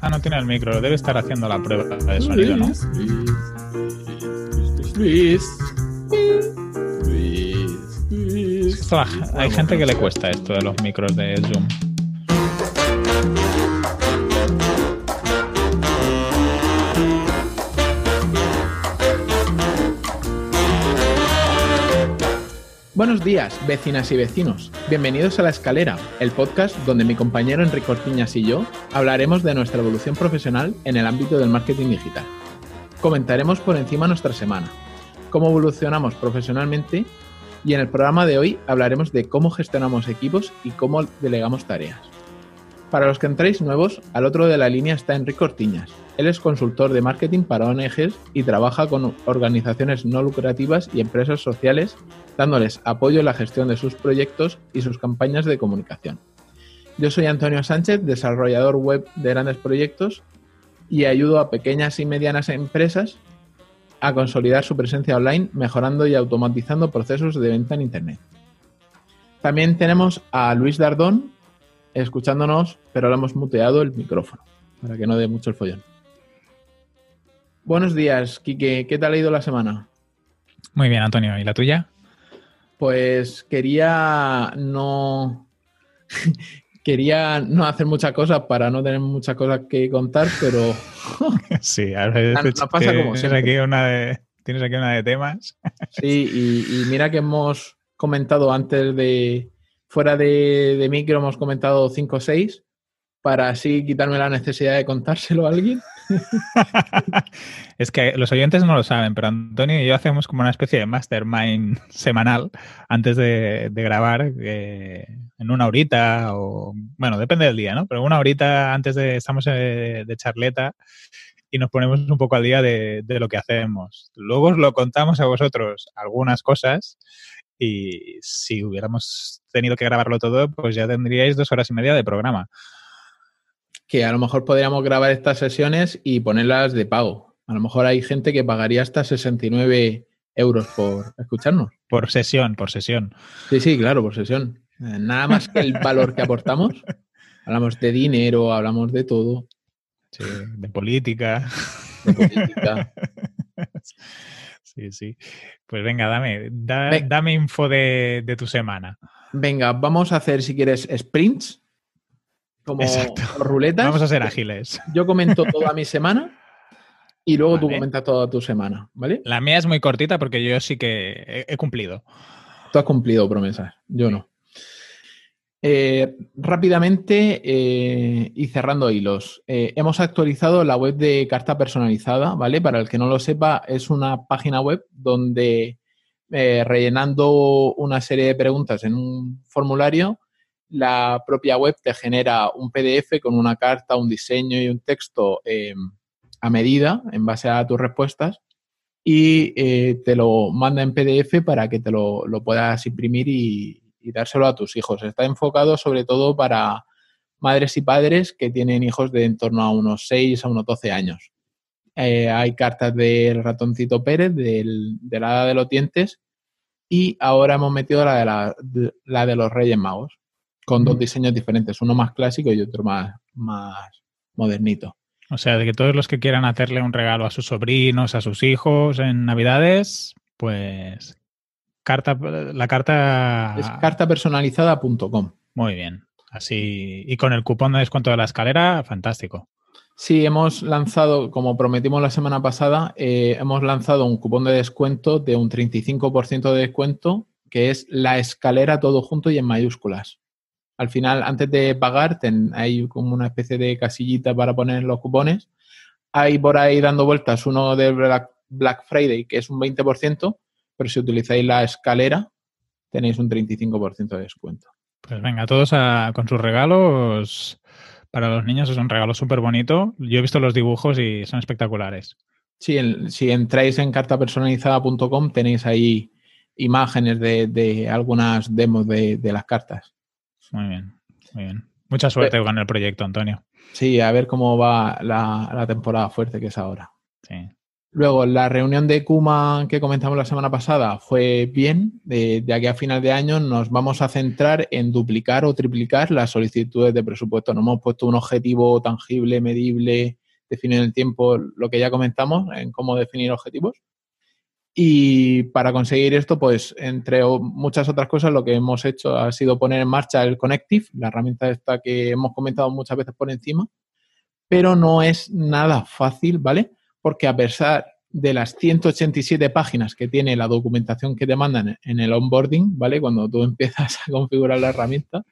Ah, no tiene el micro, debe estar haciendo la prueba de sonido, ¿no? Luis, la- hay gente que le cuesta esto de los micros de Zoom. Buenos días, vecinas y vecinos. Bienvenidos a La Escalera, el podcast donde mi compañero Enrique Ortiñas y yo hablaremos de nuestra evolución profesional en el ámbito del marketing digital. Comentaremos por encima nuestra semana, cómo evolucionamos profesionalmente y en el programa de hoy hablaremos de cómo gestionamos equipos y cómo delegamos tareas. Para los que entráis nuevos, al otro de la línea está Enrique Ortiñas. Él es consultor de marketing para ONGs y trabaja con organizaciones no lucrativas y empresas sociales dándoles apoyo en la gestión de sus proyectos y sus campañas de comunicación. Yo soy Antonio Sánchez, desarrollador web de grandes proyectos y ayudo a pequeñas y medianas empresas a consolidar su presencia online, mejorando y automatizando procesos de venta en Internet. También tenemos a Luis Dardón escuchándonos, pero le hemos muteado el micrófono para que no dé mucho el follón. Buenos días, Quique. ¿Qué tal ha ido la semana? Muy bien, Antonio. ¿Y la tuya? Pues quería no. quería no hacer muchas cosas para no tener muchas cosas que contar, pero Sí, a veces Ah, nos pasa como tienes siempre. aquí una de, tienes aquí una de temas. sí, y, y mira que hemos comentado antes de. Fuera de, de micro, hemos comentado 5 o 6 para así quitarme la necesidad de contárselo a alguien. es que los oyentes no lo saben, pero Antonio y yo hacemos como una especie de mastermind semanal antes de, grabar, eh, en una horita o, bueno, depende del día, ¿no? Pero una horita antes de, estamos eh, de charleta y nos ponemos un poco al día de, de lo que hacemos. Luego os lo contamos a vosotros algunas cosas y si hubiéramos tenido que grabarlo todo, pues ya tendríais dos horas y media de programa. Que a lo mejor podríamos grabar estas sesiones y ponerlas de pago. A lo mejor hay gente que pagaría hasta 69 euros por escucharnos. Por sesión, por sesión. Sí, sí, claro, por sesión. Eh, Nada más que el valor que aportamos. Hablamos de dinero, hablamos de todo, Sí, de política. de política. Sí, sí. Pues venga, dame, da- dame info de, de tu semana. Venga, vamos a hacer, si quieres, sprints, como Exacto. ruletas. Vamos a ser ágiles. Yo comento toda mi semana y luego tú comentas toda tu semana, ¿vale? La mía es muy cortita porque yo sí que he, cumplido. Tú has cumplido promesas, yo no. Eh, rápidamente eh, y cerrando hilos, eh, hemos actualizado la web de carta personalizada, ¿vale? Para el que no lo sepa, es una página web donde rellenando una serie de preguntas en un formulario, la propia web te genera un PDF con una carta, un diseño y un texto eh, a medida en base a tus respuestas y eh, te lo manda en PDF para que te lo, lo puedas imprimir y, dárselo a tus hijos. Está enfocado sobre todo para madres y padres que tienen hijos de en torno a unos 6 a unos 12 años. Eh, hay cartas del ratoncito Pérez, del, de la Hada de los dientes, y ahora hemos metido la, de- la de los Reyes Magos, con dos diseños diferentes, uno más clásico y otro más, más modernito. O sea, de que todos los que quieran hacerle un regalo a sus sobrinos, a sus hijos en Navidades, pues carta, la carta Es cartapersonalizada.com. muy bien. Así y con el cupón de descuento de la escalera, fantástico. Sí, hemos lanzado, como prometimos la semana pasada, eh, hemos lanzado un cupón de descuento de un 35% de descuento, que es la escalera todo junto y en mayúsculas. Al final, antes de pagar, ten- hay como una especie de casillita para poner los cupones. Hay por ahí dando vueltas uno de Black, Black Friday, que es un 20%, pero si utilizáis la escalera, tenéis un 35% de descuento. Pues venga, todos a- con sus regalos. Para los niños es un regalo súper bonito. Yo he visto los dibujos y son espectaculares. Sí, si entráis en cartapersonalizada.com tenéis ahí imágenes de, de algunas demos de, de las cartas. Muy bien, muy bien. Mucha suerte con el proyecto, Antonio. Sí, a ver cómo va la, la temporada fuerte que es ahora. Sí. Luego, la reunión de Kuma que comentamos la semana pasada fue bien. De, de, aquí a final de año nos vamos a centrar en duplicar o triplicar las solicitudes de presupuesto. No hemos puesto un objetivo tangible, medible, definir el tiempo, lo que ya comentamos en cómo definir objetivos. Y para conseguir esto, pues entre muchas otras cosas, lo que hemos hecho ha sido poner en marcha el Connective, la herramienta esta que hemos comentado muchas veces por encima, pero no es nada fácil, ¿vale? Porque a pesar de las 187 páginas que tiene la documentación que te mandan en el onboarding, ¿vale? Cuando tú empiezas a configurar la herramienta,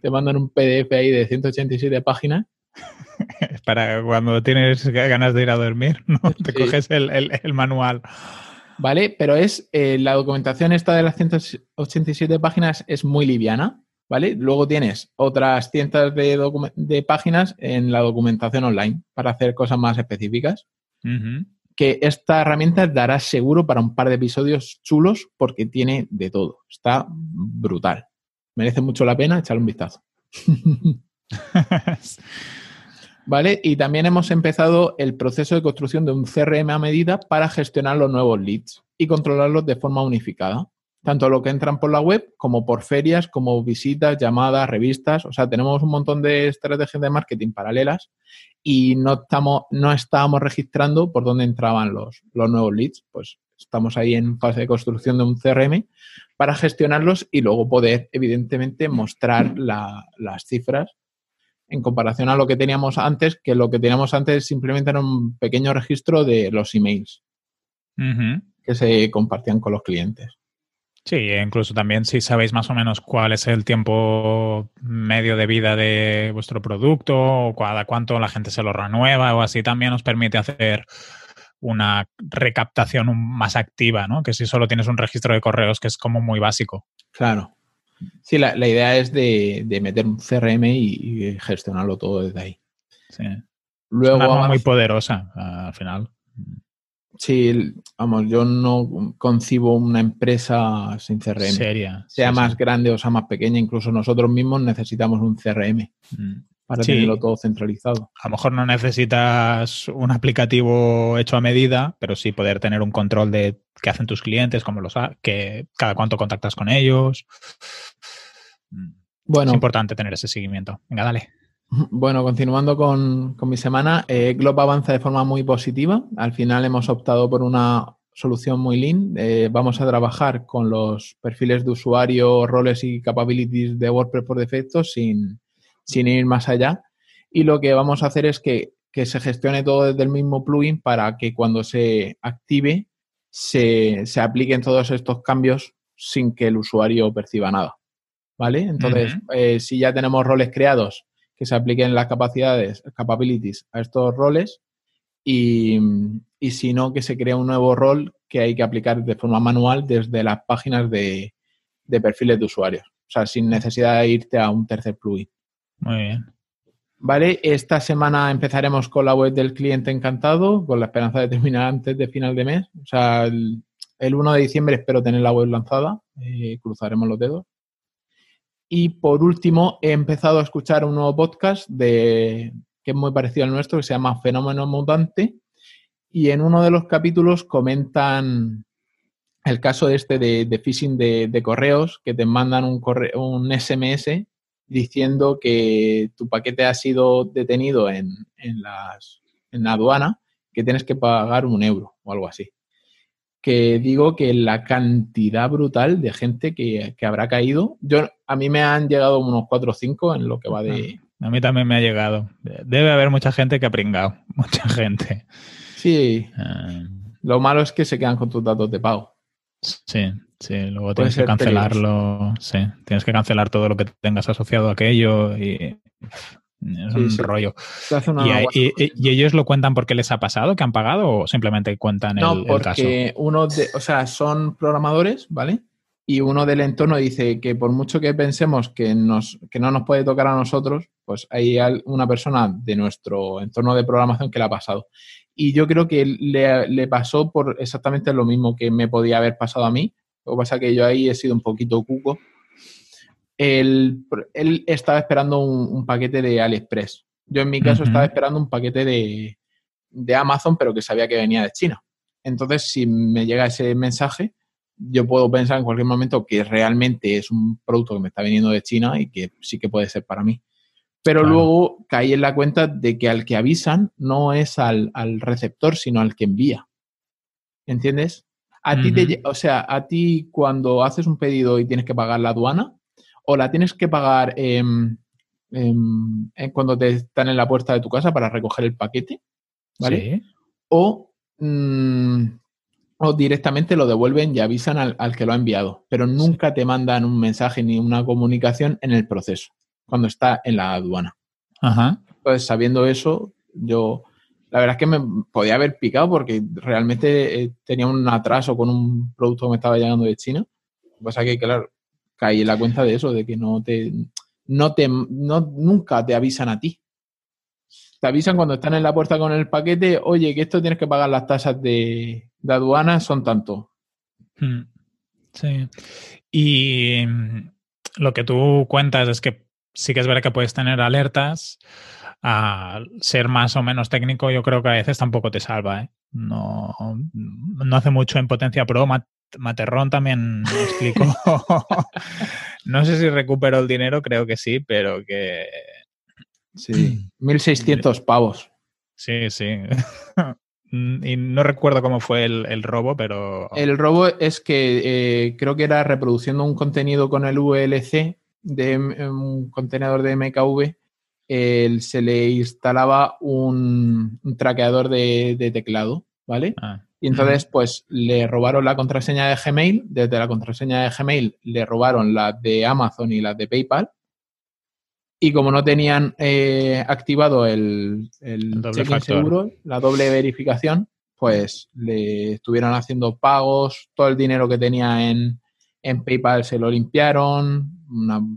te mandan un PDF ahí de 187 páginas. Para cuando tienes ganas de ir a dormir, ¿no? Te coges el, el manual. ¿Vale? Pero es eh, la documentación esta de las 187 páginas es muy liviana, ¿vale? Luego tienes otras cientos de, páginas en la documentación online para hacer cosas más específicas. Que esta herramienta dará seguro para un par de episodios chulos porque tiene de todo. Está brutal. Merece mucho la pena echarle un vistazo. ¿vale? Y también hemos empezado el proceso de construcción de un CRM a medida para gestionar los nuevos leads y controlarlos de forma unificada, tanto lo que entran por la web como por ferias, como visitas, llamadas, revistas. O sea, tenemos un montón de estrategias de marketing paralelas y no estamos, no estábamos registrando por dónde entraban los, los nuevos leads. Pues estamos ahí en fase de construcción de un CRM para gestionarlos y luego poder, evidentemente, mostrar las cifras en comparación a lo que teníamos antes, que lo que teníamos antes simplemente era un pequeño registro de los emails que se compartían con los clientes. Sí, e incluso también si sabéis más o menos cuál es el tiempo medio de vida de vuestro producto o cada cuánto la gente se lo renueva o así, también os permite hacer una recaptación más activa, ¿no? Que si solo tienes un registro de correos que es como muy básico. Claro. Sí, la, idea es de, meter un CRM y, gestionarlo todo desde ahí. Sí. Luego, es una muy poderosa al final. Sí, vamos, yo no concibo una empresa sin CRM. Seria. Sea más grande o sea más pequeña, incluso nosotros mismos necesitamos un CRM mm. Para tenerlo todo centralizado. A lo mejor no necesitas un aplicativo hecho a medida, pero sí poder tener un control de qué hacen tus clientes, cómo los que cada cuánto contactas con ellos. Bueno, es importante tener ese seguimiento. Venga, dale. Bueno, continuando con, mi semana, eh, Globo avanza de forma muy positiva. Al final hemos optado por una solución muy lean. Eh, vamos a trabajar con los perfiles de usuario, roles y capabilities de WordPress por defecto sin, ir más allá. Y lo que vamos a hacer es que, se gestione todo desde el mismo plugin para que cuando se active se, apliquen todos estos cambios sin que el usuario perciba nada. ¿Vale? Entonces, eh, si ya tenemos roles creados que se apliquen las capacidades, capabilities a estos roles y, si no, que se crea un nuevo rol que hay que aplicar de forma manual desde las páginas de, perfiles de usuarios. O sea, sin necesidad de irte a un tercer plugin. Muy bien. Vale, esta semana empezaremos con la web del cliente encantado, con la esperanza de terminar antes de final de mes. O sea, el, 1 de diciembre espero tener la web lanzada, eh, cruzaremos los dedos. Y por último, he empezado a escuchar un nuevo podcast de, que es muy parecido al nuestro, que se llama Fenómeno Mutante. Y en uno de los capítulos comentan el caso este de, phishing de, correos, que te mandan un, un SMS diciendo que tu paquete ha sido detenido en, en, las, en la aduana, que tienes que pagar un euro o algo así que digo que la cantidad brutal de gente que, habrá caído, yo a mí me han llegado unos 4 o 5 en lo que va de... A mí también me ha llegado. Debe haber mucha gente que ha pringado, mucha gente. Sí. Ah. Lo malo es que se quedan con tus datos de pago. Sí, sí, luego tienes que cancelarlo, sí, tienes que cancelar todo lo que tengas asociado a aquello y es un rollo. ¿Y, ellos lo cuentan porque les ha pasado, que han pagado o simplemente cuentan no, el, el porque uno de, o sea, son programadores, ¿vale? Y uno del entorno dice que por mucho que pensemos que, nos, que no nos puede tocar a nosotros, pues hay una persona de nuestro entorno de programación que le ha pasado. Y yo creo que le, le pasó por exactamente lo mismo que me podía haber pasado a mí. Lo que pasa es que yo ahí he sido un poquito cuco él, estaba esperando un, paquete de AliExpress. Yo en mi caso estaba esperando un paquete de, Amazon, pero que sabía que venía de China. Entonces, si me llega ese mensaje, yo puedo pensar en cualquier momento que realmente es un producto que me está viniendo de China y que sí que puede ser para mí. Pero luego caí en la cuenta de que al que avisan no es al, receptor, sino al que envía. ¿Entiendes? A ti te, o sea, a ti cuando haces un pedido y tienes que pagar la aduana, o la tienes que pagar cuando te están en la puerta de tu casa para recoger el paquete, ¿vale? O, mm, o directamente lo devuelven y avisan al, que lo ha enviado, pero nunca te mandan un mensaje ni una comunicación en el proceso, cuando está en la aduana. Ajá. Entonces, sabiendo eso, yo la verdad es que me podía haber picado porque realmente eh, tenía un atraso con un producto que me estaba llegando de China. Lo que pasa es que, claro, caí en la cuenta de eso, de que no te, no te, no, nunca te avisan a ti. Te avisan cuando están en la puerta con el paquete, oye, que esto tienes que pagar las tasas de, de aduana, son tanto. Hmm. Sí. Y mm, lo que tú cuentas es que sí que es verdad que puedes tener alertas. A ser más o menos técnico, yo creo que a veces tampoco te salva. ¿eh? No, no hace mucho en Potencia Pro. Materrón también me explicó. no sé si recupero el dinero, creo que sí, pero que. Sí, 1.600 pavos. Sí, sí. y no recuerdo cómo fue el, robo, pero. El robo es que eh, creo que era reproduciendo un contenido con el VLC de un contenedor de MKV. Se le instalaba un, traqueador de, teclado, ¿vale? Ah. Y entonces, pues le robaron la contraseña de Gmail. Desde la contraseña de Gmail le robaron la de Amazon y la de PayPal. Y como no tenían eh, activado el, el, seguro, la doble verificación, pues le estuvieron haciendo pagos, todo el dinero que tenía en, PayPal se lo limpiaron,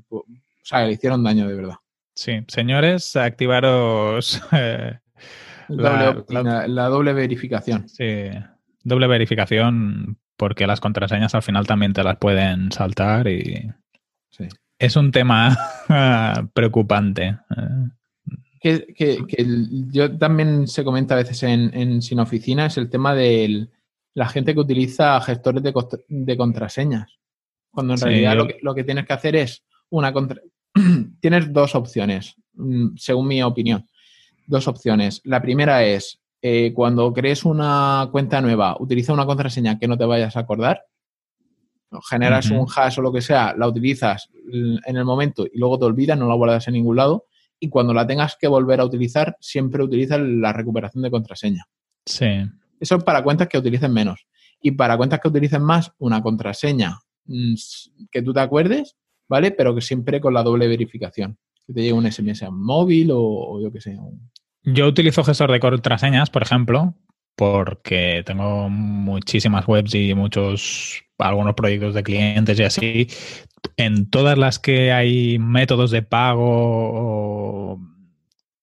o sea, le hicieron daño de verdad. Sí, señores, activaros eh, la, doble verificación. Sí, doble verificación porque las contraseñas al final también te las pueden saltar y es un tema preocupante. Que, yo también se comenta a veces en, Sin Oficina es el tema de la gente que utiliza gestores de, contraseñas. Cuando en realidad lo, que, lo, que, tienes que hacer es una contra... tienes dos opciones, mm, según mi opinión dos opciones. La primera es, eh, cuando crees una cuenta nueva, utiliza una contraseña que no te vayas a acordar. Generas un hash o lo que sea, la utilizas en el momento y luego te olvidas, no la guardas en ningún lado. Y cuando la tengas que volver a utilizar, siempre utiliza la recuperación de contraseña. Sí. Eso es para cuentas que utilicen menos. Y para cuentas que utilicen más, una contraseña mm, que tú te acuerdes, ¿vale? Pero que siempre con la doble verificación. Que te llegue un SMS a móvil o, o yo qué sé, un, yo utilizo gestor de contraseñas, por ejemplo, porque tengo muchísimas webs y muchos, algunos proyectos de clientes y así. En todas las que hay métodos de pago o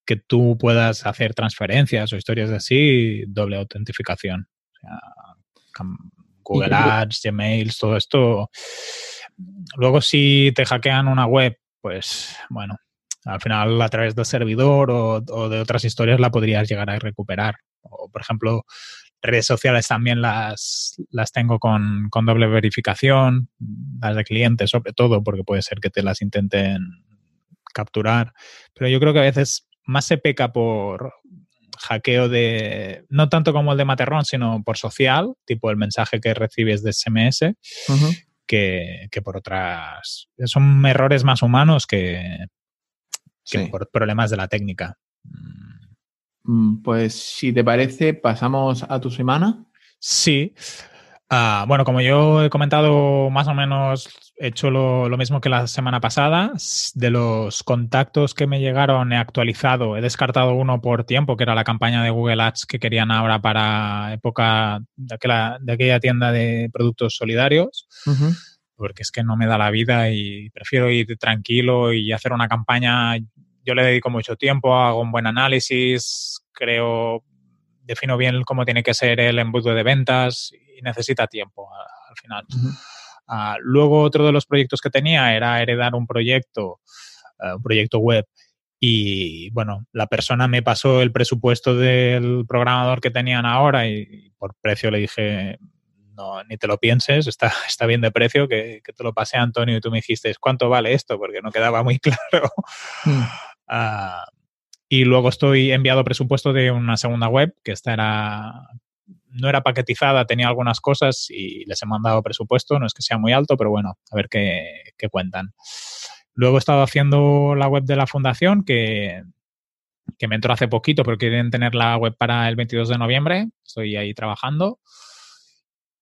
que tú puedas hacer transferencias o historias así, doble autentificación. Google Ads, Gmail, todo esto. Luego, si te hackean una web, pues bueno, al final, a través del servidor o, de otras historias la podrías llegar a recuperar. O, por ejemplo, redes sociales también las, las tengo con, doble verificación, las de clientes sobre todo, porque puede ser que te las intenten capturar. Pero yo creo que a veces más se peca por hackeo de, no tanto como el de Materrón, sino por social, tipo el mensaje que recibes de SMS, que, que, por otras. Son errores más humanos que, por problemas de la técnica. Mm, pues si te parece, pasamos a tu semana. Sí. Ah, bueno, como yo he comentado, más o menos he hecho lo, mismo que la semana pasada. De los contactos que me llegaron, he actualizado, he descartado uno por tiempo, que era la campaña de Google Ads que querían ahora para época de aquella, tienda de productos solidarios. Porque es que no me da la vida y prefiero ir tranquilo y hacer una campaña yo le dedico mucho tiempo, hago un buen análisis, creo, defino bien cómo tiene que ser el embudo de ventas y necesita tiempo al final. Ah, luego otro de los proyectos que tenía era heredar un proyecto, eh, un proyecto web Y bueno, la persona me pasó el presupuesto del programador que tenían ahora y, por precio le dije, no, ni te lo pienses, está, está bien de precio, que, te lo pasé a Antonio y tú me dijiste, ¿cuánto vale esto? Porque no quedaba muy claro. Mm. Ah, y luego estoy enviado presupuesto de una segunda web, que esta era, no era paquetizada, tenía algunas cosas y les he mandado presupuesto, no es que sea muy alto, pero bueno, a ver qué, qué cuentan. Luego he estado haciendo la web de la fundación, que, que me entró hace poquito, pero quieren tener la web para el 22 de noviembre. Estoy ahí trabajando.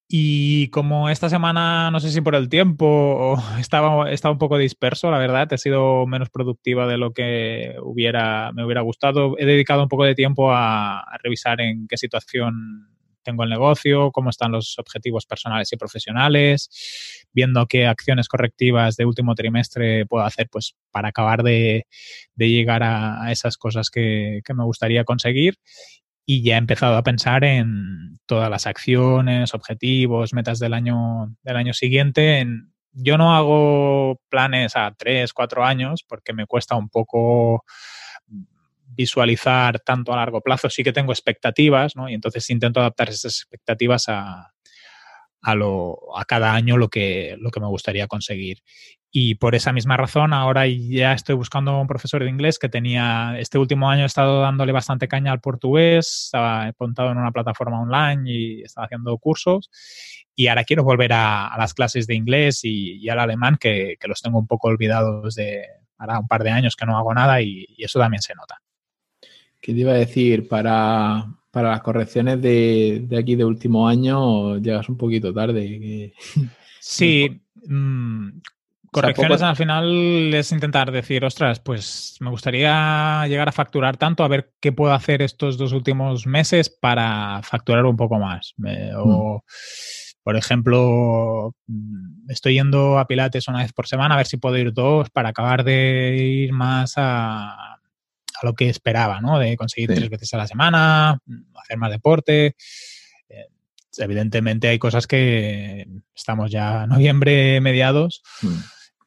Y como esta semana, no sé si por el tiempo, estaba, estaba un poco disperso, la verdad, he sido menos productiva de lo que hubiera, me hubiera gustado. He dedicado un poco de tiempo a, revisar en qué situación tengo el negocio, cómo están los objetivos personales y profesionales, viendo qué acciones correctivas de último trimestre puedo hacer pues, para acabar de, llegar a, esas cosas que, me gustaría conseguir. Y ya he empezado a pensar en todas las acciones, objetivos, metas del año, del año siguiente. En, yo no hago planes a tres, cuatro años porque me cuesta un poco visualizar tanto a largo plazo, sí que tengo expectativas, ¿no? Y entonces intento adaptar esas expectativas a, a, lo, a cada año lo que, lo que me gustaría conseguir. Y por esa misma razón, ahora ya estoy buscando un profesor de inglés que tenía, este último año he estado dándole bastante caña al portugués, estaba apuntado en una plataforma online y estaba haciendo cursos. Y ahora quiero volver a, las clases de inglés y, al alemán, que, que, los tengo un poco olvidados de, ahora un par de años que no hago nada y eso también se nota. ¿Qué te iba a decir? Para, las correcciones de, aquí de último año llegas un poquito tarde. Sí, correcciones al final es intentar decir, ostras, pues me gustaría llegar a facturar tanto, a ver qué puedo hacer estos dos últimos meses para facturar un poco más. o, mm. por ejemplo, estoy yendo a Pilates una vez por semana, a ver si puedo ir dos para acabar de ir más a a lo que esperaba, ¿no? De conseguir tres veces a la semana, hacer más deporte. Eh, evidentemente hay cosas que estamos ya noviembre mediados, mm.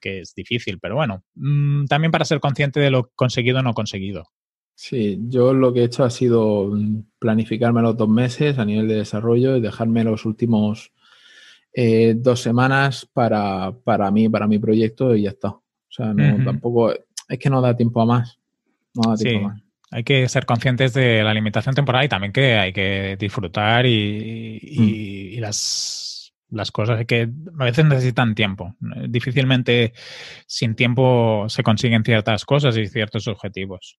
Que es difícil, pero bueno, mm, también para ser consciente de lo conseguido o no conseguido. Sí, yo lo que he hecho ha sido planificarme los dos meses a nivel de desarrollo y dejarme los últimos eh, dos semanas para, mí, para mi proyecto y ya está. O sea, no, tampoco, es que no da tiempo a más sí, hay que ser conscientes de la limitación temporal y también que hay que disfrutar y, mm. las, las cosas que a veces necesitan tiempo. Difícilmente sin tiempo se consiguen ciertas cosas y ciertos objetivos.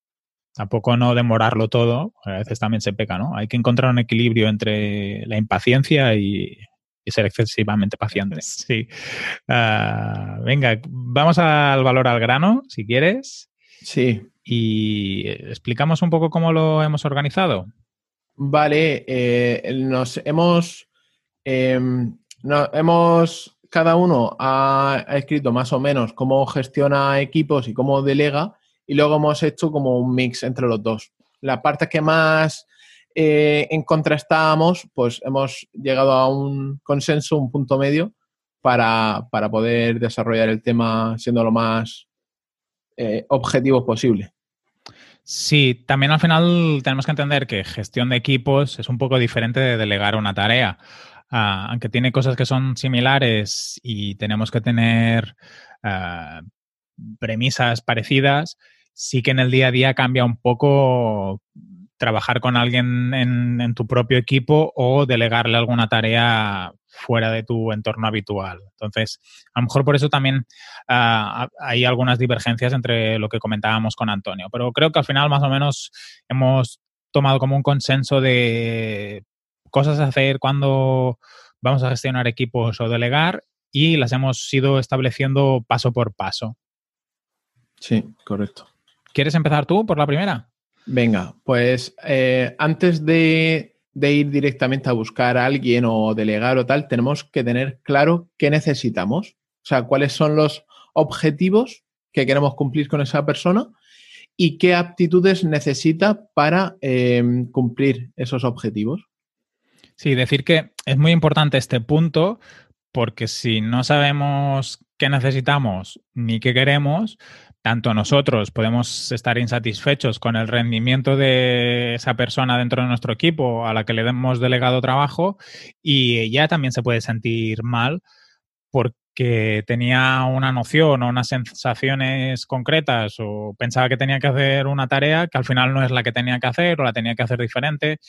Tampoco no demorarlo todo, a veces también se peca, ¿no? Hay que encontrar un equilibrio entre la impaciencia y, ser excesivamente pacientes. Sí. Ah, venga, vamos al valor al grano, si quieres. Sí y explicamos un poco cómo lo hemos organizado. Vale, eh, nos hemos, em, hemos, cada uno ha, escrito más o menos cómo gestiona equipos y cómo delega y luego hemos hecho como un mix entre los dos. La parte que más eh, en pues hemos llegado a un consenso, un punto medio para, poder desarrollar el tema siendo lo más eh, objetivo posible. Sí, también al final tenemos que entender que gestión de equipos es un poco diferente de delegar una tarea. Ah, aunque tiene cosas que son similares y tenemos que tener ah, premisas parecidas, sí que en el día a día cambia un poco trabajar con alguien en, tu propio equipo o delegarle alguna tarea fuera de tu entorno habitual. Entonces, a lo mejor por eso también ah, hay algunas divergencias entre lo que comentábamos con Antonio, pero creo que al final más o menos hemos tomado como un consenso de cosas a hacer cuando vamos a gestionar equipos o delegar y las hemos ido estableciendo paso por paso. Sí, correcto. ¿Quieres empezar tú por la primera? Venga, pues eh, antes de, ir directamente a buscar a alguien o delegar o tal, tenemos que tener claro qué necesitamos. O sea, cuáles son los objetivos que queremos cumplir con esa persona y qué aptitudes necesita para em, cumplir esos objetivos. Sí, decir que es muy importante este punto porque si no sabemos qué necesitamos ni qué queremos, tanto nosotros podemos estar insatisfechos con el rendimiento de esa persona dentro de nuestro equipo a la que le hemos delegado trabajo y ella también se puede sentir mal porque tenía una noción o unas sensaciones concretas o pensaba que tenía que hacer una tarea que al final no es la que tenía que hacer o la tenía que hacer diferente.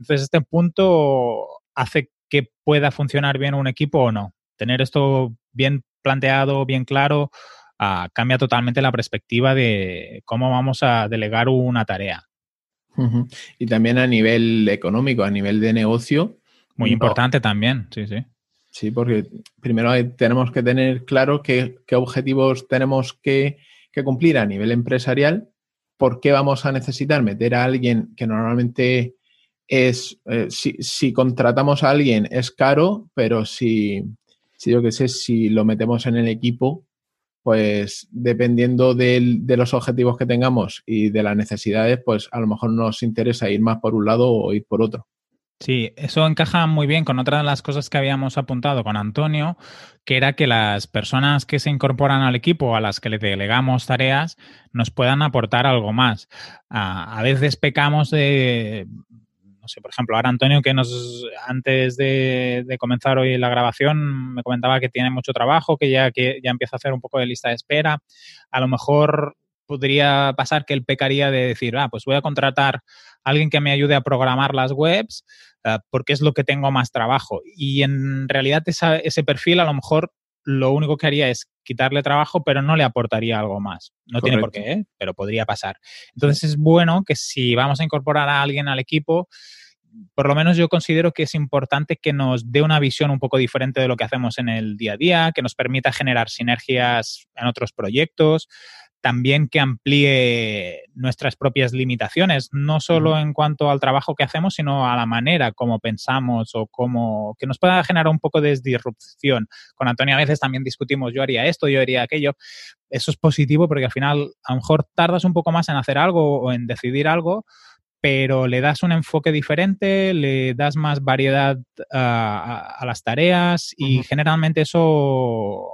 Entonces este punto hace que pueda funcionar bien un equipo o no. Tener esto bien planteado, bien claro, uh, cambia totalmente la perspectiva de cómo vamos a delegar una tarea. Uh -huh. Y también a nivel económico, a nivel de negocio. Muy no. importante también, sí, sí. Sí, porque primero tenemos que tener claro qué, qué objetivos tenemos que, que, cumplir a nivel empresarial, por qué vamos a necesitar meter a alguien que normalmente es, eh, si, si, contratamos a alguien es caro, pero si, si yo qué sé, si lo metemos en el equipo, pues dependiendo de, los objetivos que tengamos y de las necesidades, pues a lo mejor nos interesa ir más por un lado o ir por otro. Sí, eso encaja muy bien con otra de las cosas que habíamos apuntado con Antonio, que era que las personas que se incorporan al equipo, a las que le delegamos tareas, nos puedan aportar algo más. A, veces pecamos de, sé, por ejemplo, ahora Antonio, que nos antes de, de, comenzar hoy la grabación, me comentaba que tiene mucho trabajo, que ya, que ya empieza a hacer un poco de lista de espera. A lo mejor podría pasar que él pecaría de decir, ah, pues voy a contratar a alguien que me ayude a programar las webs uh, porque es lo que tengo más trabajo. Y en realidad esa, ese perfil a lo mejor lo único que haría es quitarle trabajo, pero no le aportaría algo más. No Correcto. tiene por qué, ¿eh? pero podría pasar. Entonces es bueno que si vamos a incorporar a alguien al equipo, por lo menos yo considero que es importante que nos dé una visión un poco diferente de lo que hacemos en el día a día, que nos permita generar sinergias en otros proyectos, también que amplíe nuestras propias limitaciones, no solo en cuanto al trabajo que hacemos, sino a la manera como pensamos o como que nos pueda generar un poco de disrupción. Con Antonio a veces también discutimos, yo haría esto, yo haría aquello. Eso es positivo porque al final a lo mejor tardas un poco más en hacer algo o en decidir algo, pero le das un enfoque diferente, le das más variedad uh, a, a, las tareas y uh -huh. generalmente eso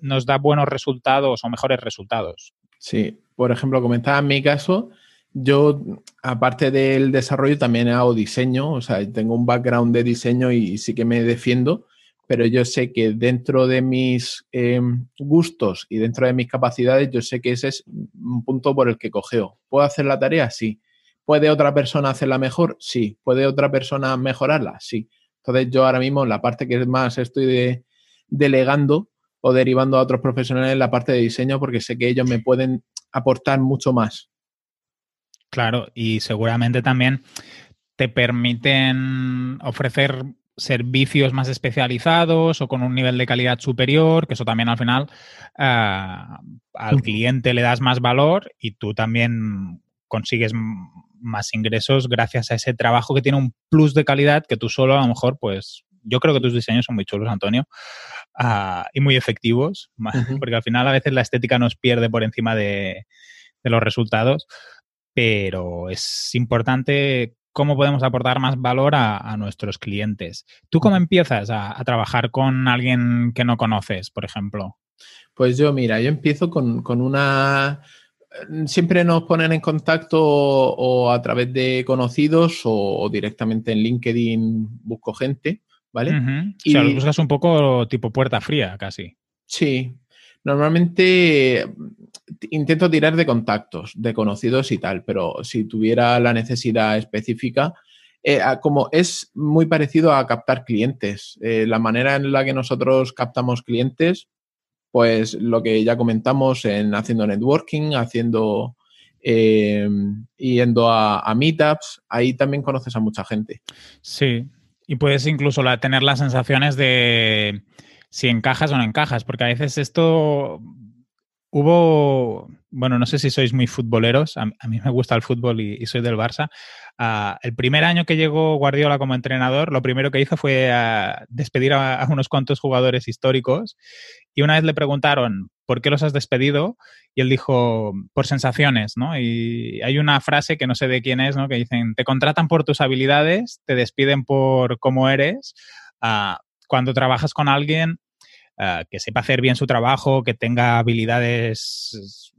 nos da buenos resultados o mejores resultados. Sí, por ejemplo, comentaba en mi caso, yo, aparte del desarrollo, también hago diseño, o sea, tengo un background de diseño y sí que me defiendo, pero yo sé que dentro de mis eh, gustos y dentro de mis capacidades, yo sé que ese es un punto por el que cogeo. ¿Puedo hacer la tarea? Sí. ¿Puede otra persona hacerla mejor? Sí. ¿Puede otra persona mejorarla? Sí. Entonces yo ahora mismo la parte que más estoy de, delegando o derivando a otros profesionales en la parte de diseño porque sé que ellos me pueden aportar mucho más. Claro, y seguramente también te permiten ofrecer servicios más especializados o con un nivel de calidad superior, que eso también al final uh, al cliente le das más valor y tú también consigues más ingresos gracias a ese trabajo que tiene un plus de calidad que tú solo a lo mejor pues yo creo que tus diseños son muy chulos, Antonio, uh, y muy efectivos, uh -huh. porque al final a veces la estética nos pierde por encima de, de los resultados, pero es importante cómo podemos aportar más valor a, a nuestros clientes. ¿Tú cómo empiezas a, a, trabajar con alguien que no conoces, por ejemplo? Pues yo, mira, yo empiezo con, con una siempre nos ponen en contacto o, a través de conocidos o, o, directamente en LinkedIn busco gente. ¿vale? Uh -huh. y, o sea, lo buscas un poco tipo puerta fría, casi. Sí. Normalmente intento tirar de contactos, de conocidos y tal, pero si tuviera la necesidad específica, eh, como es muy parecido a captar clientes. Eh, la manera en la que nosotros captamos clientes, pues lo que ya comentamos en haciendo networking, haciendo eh, yendo a, meetups, ahí también conoces a mucha gente. Sí, y puedes incluso tener las sensaciones de si encajas o no encajas, porque a veces esto hubo, bueno, no sé si sois muy futboleros, a, mí me gusta el fútbol y, soy del Barça. Uh, el primer año que llegó Guardiola como entrenador, lo primero que hizo fue uh, despedir a, unos cuantos jugadores históricos y una vez le preguntaron, ¿por qué los has despedido? Y él dijo, por sensaciones, ¿no? Y hay una frase que no sé de quién es, ¿no? Que dicen, te contratan por tus habilidades, te despiden por cómo eres. Uh, cuando trabajas con alguien uh, que sepa hacer bien su trabajo, que tenga habilidades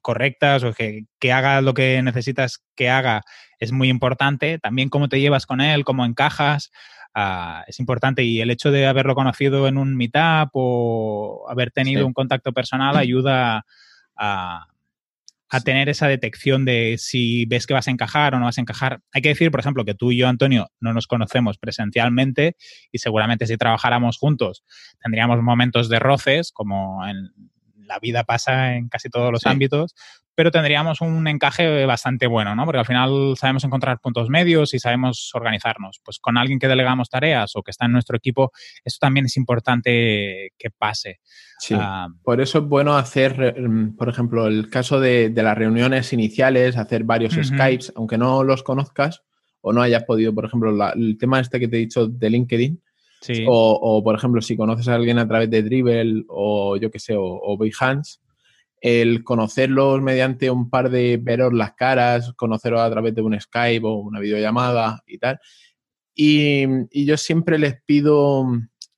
correctas o que, que, haga lo que necesitas que haga es muy importante. También cómo te llevas con él, cómo encajas, uh, es importante. Y el hecho de haberlo conocido en un meetup o haber tenido sí. un contacto personal ayuda a, a tener esa detección de si ves que vas a encajar o no vas a encajar. Hay que decir, por ejemplo, que tú y yo, Antonio, no nos conocemos presencialmente y seguramente si trabajáramos juntos tendríamos momentos de roces, como en la vida pasa en casi todos los sí. ámbitos, pero tendríamos un encaje bastante bueno, ¿no? Porque al final sabemos encontrar puntos medios y sabemos organizarnos. Pues con alguien que delegamos tareas o que está en nuestro equipo, eso también es importante que pase. Sí, uh, por eso es bueno hacer, por ejemplo, el caso de, de las reuniones iniciales, hacer varios uh -huh. Skypes, aunque no los conozcas o no hayas podido, por ejemplo, la, el tema este que te he dicho de LinkedIn, O, o, por ejemplo, si conoces a alguien a través de Dribble o yo que sé, o, o Behance, el conocerlos mediante un par de veros las caras, conocerlos a través de un Skype o una videollamada y tal. Y, y yo siempre les pido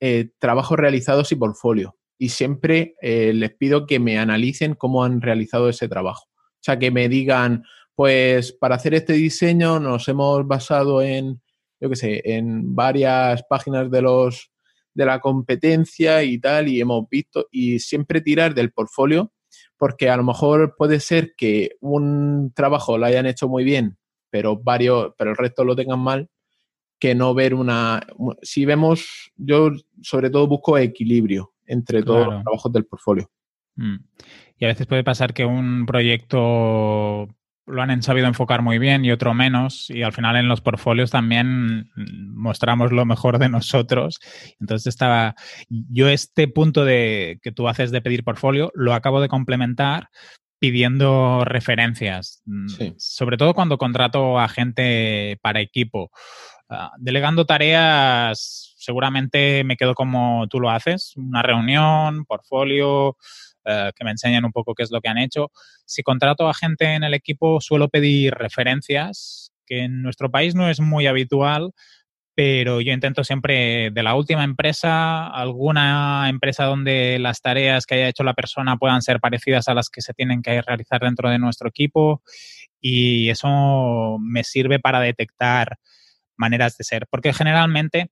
eh, trabajos realizados y portfolio. Y siempre eh, les pido que me analicen cómo han realizado ese trabajo. O sea, que me digan, pues para hacer este diseño nos hemos basado en, yo qué sé, en varias páginas de los de la competencia y tal, y hemos visto, y siempre tirar del portfolio, porque a lo mejor puede ser que un trabajo lo hayan hecho muy bien, pero varios, pero el resto lo tengan mal, que no ver una. Si vemos, yo sobre todo busco equilibrio entre claro. todos los trabajos del portfolio. Mm. Y a veces puede pasar que un proyecto lo han sabido enfocar muy bien y otro menos. Y al final en los portfolios también mostramos lo mejor de nosotros. Entonces estaba, yo este punto de que tú haces de pedir portfolio lo acabo de complementar pidiendo referencias, sí. sobre todo cuando contrato a gente para equipo. Uh, delegando tareas, seguramente me quedo como tú lo haces, una reunión, portfolio, Uh, que me enseñen un poco qué es lo que han hecho. Si contrato a gente en el equipo, suelo pedir referencias, que en nuestro país no es muy habitual, pero yo intento siempre de la última empresa, alguna empresa donde las tareas que haya hecho la persona puedan ser parecidas a las que se tienen que realizar dentro de nuestro equipo y eso me sirve para detectar maneras de ser, porque generalmente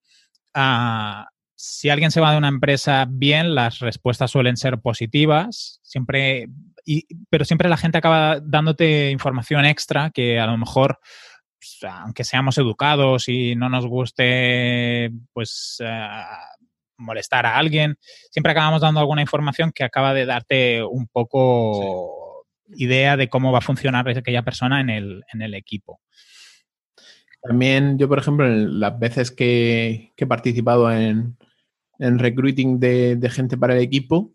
uh, si alguien se va de una empresa bien, las respuestas suelen ser positivas, siempre, y, pero siempre la gente acaba dándote información extra que a lo mejor, pues, aunque seamos educados y no nos guste, pues, uh, molestar a alguien, siempre acabamos dando alguna información que acaba de darte un poco sí. idea de cómo va a funcionar aquella persona en el, en el equipo. También yo, por ejemplo, en las veces que, que he participado en, en recruiting de, de, gente para el equipo,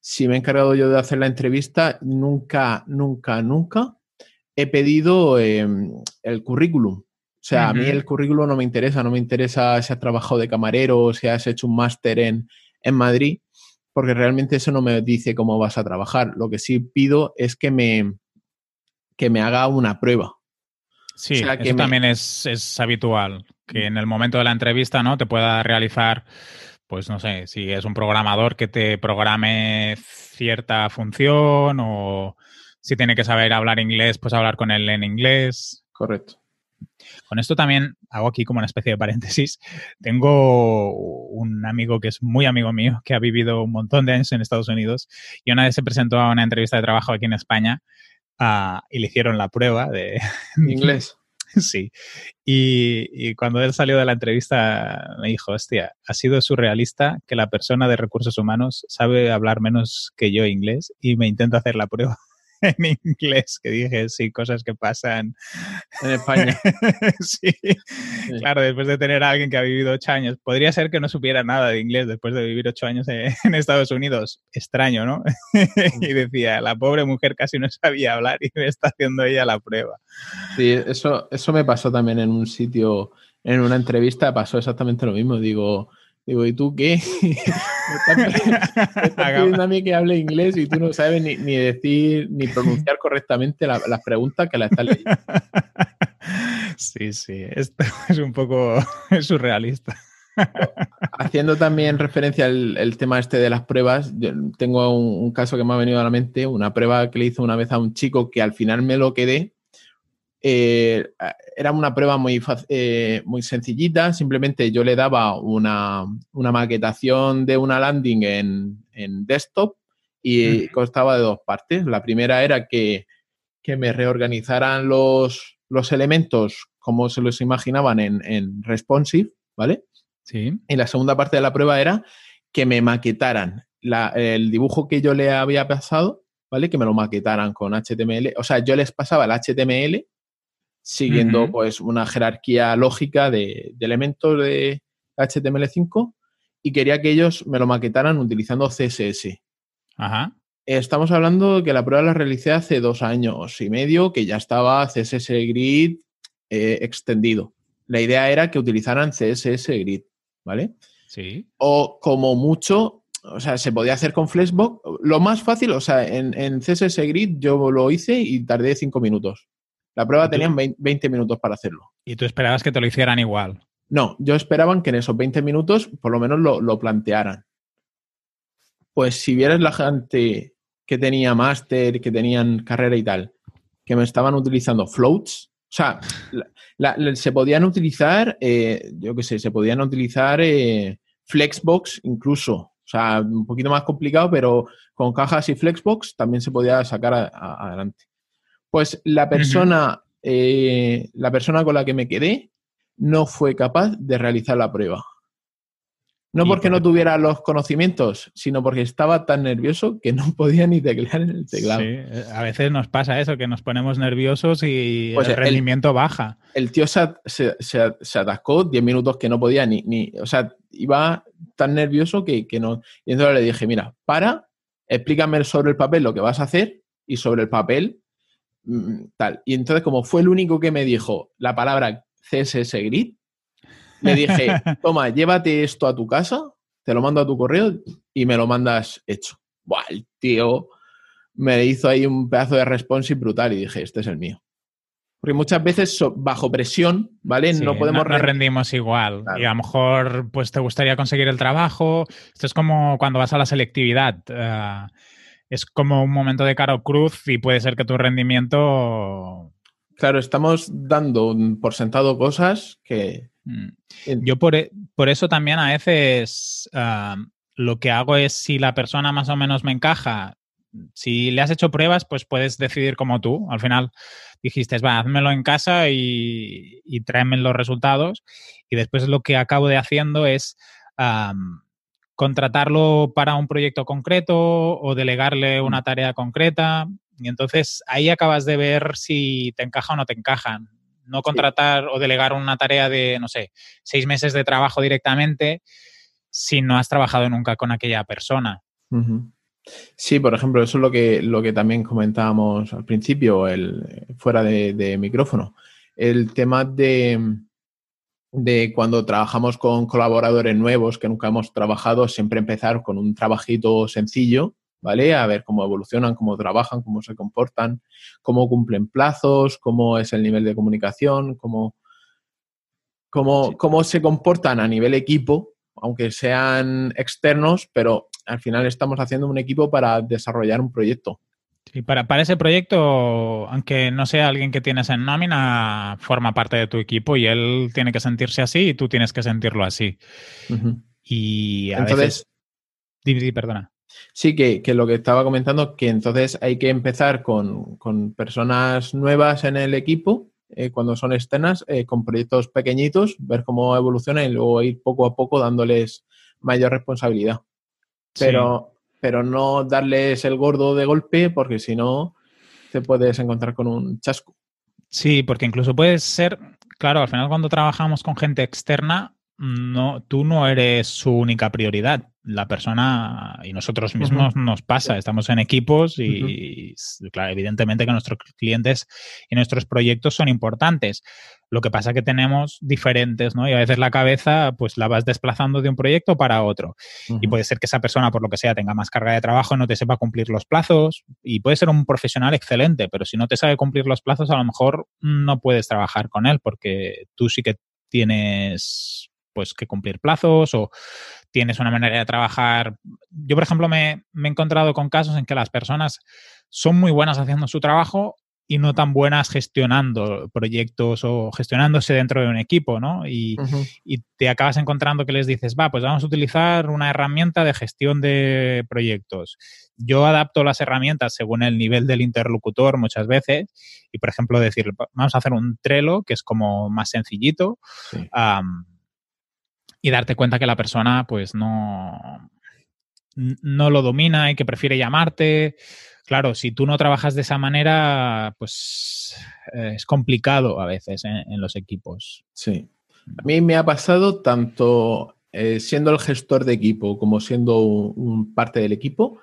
si me he encargado yo de hacer la entrevista, nunca, nunca, nunca he pedido eh, el currículum. O sea, uh -huh. a mí el currículum no me interesa, no me interesa si has trabajado de camarero, si has hecho un máster en, en Madrid, porque realmente eso no me dice cómo vas a trabajar. Lo que sí pido es que me, que me haga una prueba. Sí, o sea, que eso me... también es, es habitual, que en el momento de la entrevista no te pueda realizar pues no sé, si es un programador que te programe cierta función o si tiene que saber hablar inglés, pues hablar con él en inglés. Correcto. Con esto también hago aquí como una especie de paréntesis. Tengo un amigo que es muy amigo mío, que ha vivido un montón de años en Estados Unidos y una vez se presentó a una entrevista de trabajo aquí en España uh, y le hicieron la prueba de inglés. Sí. Y, y, cuando él salió de la entrevista me dijo, hostia, ha sido surrealista que la persona de recursos humanos sabe hablar menos que yo inglés y me intenta hacer la prueba en inglés, que dije, sí, cosas que pasan en España. sí. sí. claro, después de tener a alguien que ha vivido ocho años, podría ser que no supiera nada de inglés después de vivir ocho años en Estados Unidos. Extraño, ¿no? y decía, la pobre mujer casi no sabía hablar y me está haciendo ella la prueba. Sí, eso, eso me pasó también en un sitio, en una entrevista, pasó exactamente lo mismo. Digo, Digo, ¿y tú qué? me estás, pidiendo a mí que hable inglés y tú no sabes ni, ni decir ni pronunciar correctamente la, las preguntas que la estás leyendo. Sí, sí, esto es un poco surrealista. Haciendo también referencia al tema este de las pruebas, tengo un, caso que me ha venido a la mente, una prueba que le hizo una vez a un chico que al final me lo quedé. Eh, era una prueba muy, eh, muy sencillita, simplemente yo le daba una, maquetación de una landing en, desktop y constaba de dos partes. La primera era que, me reorganizaran los, los elementos como se los imaginaban en, en responsive, ¿vale? Sí. Y la segunda parte de la prueba era que me maquetaran el dibujo que yo le había pasado, ¿vale? Que me lo maquetaran con HTML. O sea, yo les pasaba el HTML siguiendo pues una jerarquía lógica de, elementos de HTML5 y quería que ellos me lo maquetaran utilizando CSS. Ajá. Estamos hablando de que la prueba la realicé hace dos años y medio, que ya estaba CSS Grid eh, extendido. La idea era que utilizaran CSS Grid. ¿vale? Sí. O como mucho, o sea, se podía hacer con Flexbox. Lo más fácil, o sea, en, en CSS Grid yo lo hice y tardé cinco minutos. La prueba tenían 20 minutos para hacerlo. ¿Y tú esperabas que te lo hicieran igual? No, yo esperaba que en esos 20 minutos por lo menos lo, lo plantearan. Pues si vieras la gente que tenía máster, que tenían carrera y tal, que me estaban utilizando floats, o sea, se podían utilizar, eh, yo qué sé, se podían utilizar eh, Flexbox incluso. O sea, un poquito más complicado, pero con cajas y Flexbox también se podía sacar adelante. Pues la persona, eh, la persona con la que me quedé no fue capaz de realizar la prueba. No porque no tuviera los conocimientos, sino porque estaba tan nervioso que no podía ni teclear en el teclado. Sí, eh, a veces nos pasa eso, que nos ponemos nerviosos y pues el rendimiento baja. El tío se, se, atascó 10 minutos que no podía ni, ni, o sea, iba tan nervioso que, que no. Y entonces le dije, mira, para, explícame sobre el papel lo que vas a hacer y sobre el papel tal. Y entonces como fue el único que me dijo la palabra CSS Grid, le dije, toma, llévate esto a tu casa, te lo mando a tu correo y me lo mandas hecho. Buah, el tío me hizo ahí un pedazo de responsive brutal y dije, este es el mío. Porque muchas veces bajo presión, ¿vale? no podemos... No, rendimos igual. Y a lo mejor pues te gustaría conseguir el trabajo. Esto es como cuando vas a la selectividad. Eh, es como un momento de caro cruz y puede ser que tu rendimiento... Claro, estamos dando por sentado cosas que, Mm. Yo por, e, por, eso también a veces ah, lo que hago es si la persona más o menos me encaja, si le has hecho pruebas, pues puedes decidir como tú. Al final dijiste, va, házmelo en casa y, y tráeme los resultados. Y después lo que acabo de haciendo es contratarlo para un proyecto concreto o delegarle una mm. tarea concreta. Y entonces ahí acabas de ver si te encaja o no te encajan no contratar o delegar una tarea de, no sé, seis meses de trabajo directamente si no has trabajado nunca con aquella persona. Sí, por ejemplo, eso es lo que, lo que también comentábamos al principio, el, fuera de, micrófono. El tema de, de cuando trabajamos con colaboradores nuevos que nunca hemos trabajado, siempre empezar con un trabajito sencillo ¿vale? A ver cómo evolucionan, cómo trabajan, cómo se comportan, cómo cumplen plazos, cómo es el nivel de comunicación, cómo, cómo, cómo se comportan a nivel equipo, aunque sean externos, pero al final estamos haciendo un equipo para desarrollar un proyecto. Sí, para, para ese proyecto, aunque no sea alguien que tienes en nómina, forma parte de tu equipo y él tiene que sentirse así y tú tienes que sentirlo así. Y a Entonces, veces... perdona. Sí, que, lo que estaba comentando, que entonces hay que empezar con, personas nuevas en el equipo, eh, cuando son externas, eh, con proyectos pequeñitos, ver cómo evoluciona y luego ir poco a poco dándoles mayor responsabilidad. Pero, pero no darles el gordo de golpe, porque si no, te puedes encontrar con un chasco. Sí, porque incluso puede ser, claro, al final cuando trabajamos con gente externa, no, tú no eres su única prioridad la persona y nosotros mismos nos pasa, estamos en equipos y, claro, evidentemente que nuestros clientes y nuestros proyectos son importantes. Lo que pasa es que tenemos diferentes, ¿no? Y a veces la cabeza pues la vas desplazando de un proyecto para otro. Y puede ser que esa persona, por lo que sea, tenga más carga de trabajo, no te sepa cumplir los plazos y puede ser un profesional excelente, pero si no te sabe cumplir los plazos, a lo mejor no puedes trabajar con él porque tú sí que tienes pues que cumplir plazos o tienes una manera de trabajar. Yo, por ejemplo, me, me he encontrado con casos en que las personas son muy buenas haciendo su trabajo y no tan buenas gestionando proyectos o gestionándose dentro de un equipo, ¿no? Y, te acabas encontrando que les dices, va, pues vamos a utilizar una herramienta de gestión de proyectos. Yo adapto las herramientas según el nivel del interlocutor muchas veces y, por ejemplo, decir, vamos a hacer un Trello que es como más sencillito y darte cuenta que la persona pues no, no lo domina y que prefiere llamarte Claro, si tú no trabajas de esa manera, pues eh, es complicado a veces en, los equipos. Sí. A mí me ha pasado tanto eh, siendo el gestor de equipo como siendo un, parte del equipo,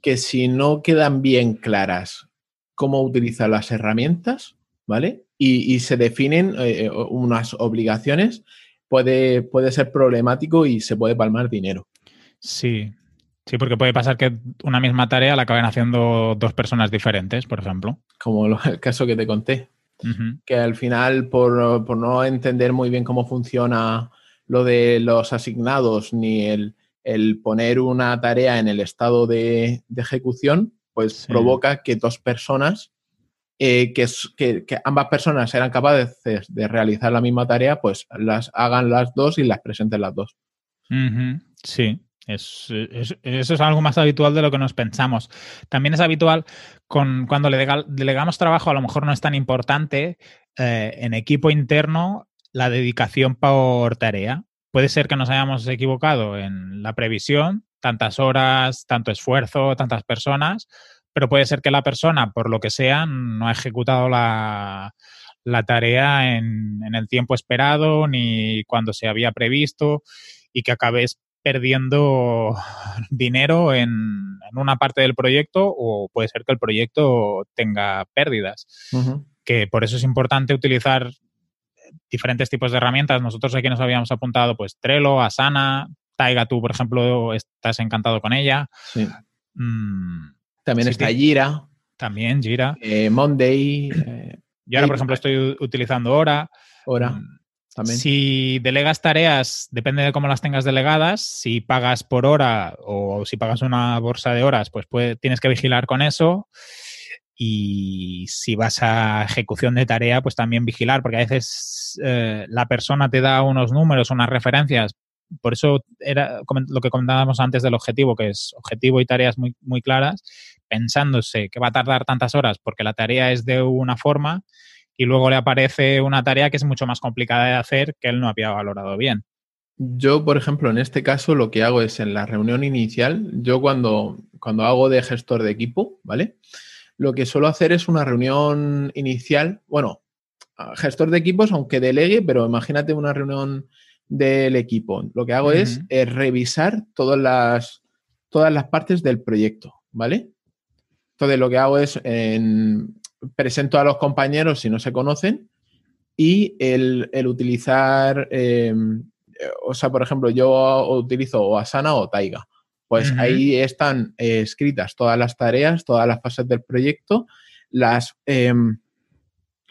que si no quedan bien claras cómo utilizar las herramientas, ¿vale? Y, se definen eh, unas obligaciones, puede, puede ser problemático y se puede palmar dinero. Sí, Sí, porque puede pasar que una misma tarea la acaben haciendo dos personas diferentes, por ejemplo. Como el caso que te conté. Que al final, por, no entender muy bien cómo funciona lo de los asignados ni el, poner una tarea en el estado de, ejecución, pues provoca que dos personas, eh, que, ambas personas eran capaces de realizar la misma tarea, pues las hagan las dos y las presenten las dos. Sí, eso es algo más habitual de lo que nos pensamos. También es habitual con, cuando le delegamos trabajo, a lo mejor no es tan importante eh, en equipo interno la dedicación por tarea. Puede ser que nos hayamos equivocado en la previsión, tantas horas, tanto esfuerzo, tantas personas, pero puede ser que la persona, por lo que sea, no ha ejecutado la, tarea en, en, el tiempo esperado ni cuando se había previsto y que acabes perdiendo dinero en, una parte del proyecto o puede ser que el proyecto tenga pérdidas. Que por eso es importante utilizar diferentes tipos de herramientas. Nosotros aquí nos habíamos apuntado pues Trello, Asana, Taiga, tú por ejemplo estás encantado con ella. Mm, también está Gira. También Gira. Eh, Monday. Eh, Yo ahora, por ejemplo, estoy utilizando Hora. Hora. Mm, si delegas tareas, depende de cómo las tengas delegadas, si pagas por hora o si pagas una bolsa de horas, pues tienes que vigilar con eso. Y si vas a ejecución de tarea, pues también vigilar, porque a veces eh, la persona te da unos números, unas referencias. Por eso era lo que comentábamos antes del objetivo, que es objetivo y tareas muy, muy claras, pensándose que va a tardar tantas horas porque la tarea es de una forma y luego le aparece una tarea que es mucho más complicada de hacer que él no había valorado bien. Yo, por ejemplo, en este caso lo que hago es en la reunión inicial, yo cuando, cuando hago de gestor de equipo, ¿vale? Lo que suelo hacer es una reunión inicial, bueno, gestor de equipos, aunque delegue, pero imagínate una reunión del equipo. Lo que hago es, es, revisar todas las, todas las partes del proyecto, ¿vale? Entonces, lo que hago es, en, presento a los compañeros si no se conocen y el, utilizar, eh, o sea, por ejemplo, yo utilizo o Asana o Taiga. Pues ahí están eh, escritas todas las tareas, todas las fases del proyecto, las, em,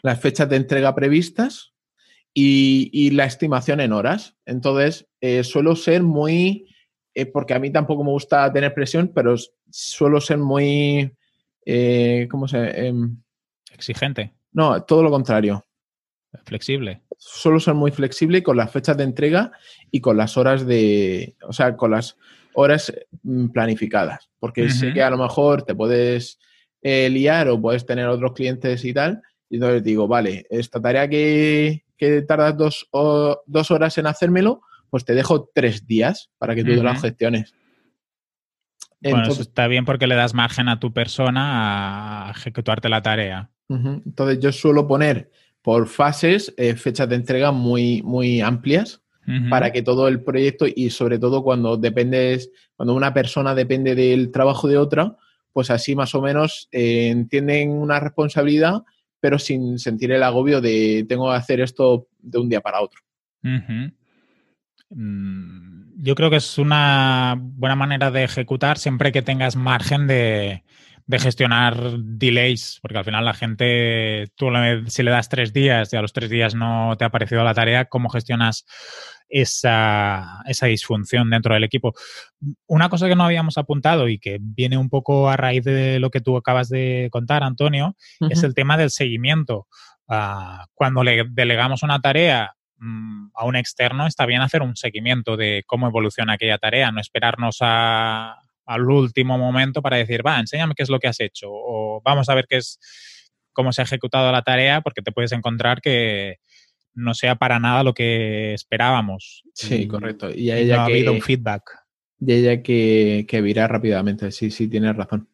las fechas de entrega previstas y, la estimación en horas. Entonces, eh, suelo ser muy, porque a mí tampoco me gusta tener presión, pero suelo ser muy, ¿cómo se? Em, exigente. No, todo lo contrario. Flexible. Solo ser muy flexible con las fechas de entrega y con las horas de, o sea, con las horas mm, planificadas. Porque sé que a lo mejor te puedes eh, liar o puedes tener otros clientes y tal. Y entonces digo, vale, esta tarea que, que tardas dos, dos, horas en hacérmelo, pues te dejo tres días para que tú uh las gestiones. Bueno, eso está bien porque le das margen a tu persona a ejecutarte la tarea. Entonces yo suelo poner por fases eh, fechas de entrega muy, muy amplias para que todo el proyecto y sobre todo cuando dependes, cuando una persona depende del trabajo de otra, pues así más o menos eh, entienden una responsabilidad, pero sin sentir el agobio de tengo que hacer esto de un día para otro. Mm, yo creo que es una buena manera de ejecutar siempre que tengas margen de, de gestionar delays, porque al final la gente, tú si le das tres días y a los tres días no te ha aparecido la tarea, ¿cómo gestionas esa, esa disfunción dentro del equipo? Una cosa que no habíamos apuntado y que viene un poco a raíz de lo que tú acabas de contar, Antonio, es el tema del seguimiento. Ah, cuando le delegamos una tarea mm, a un externo, está bien hacer un seguimiento de cómo evoluciona aquella tarea, no esperarnos a, al último momento para decir, va, enséñame qué es lo que has hecho o vamos a ver qué es cómo se ha ejecutado la tarea porque te puedes encontrar que no sea para nada lo que esperábamos. Sí, correcto. Y, ella no ha habido un feedback. Y ella que, que virá rápidamente, sí, sí, tienes razón.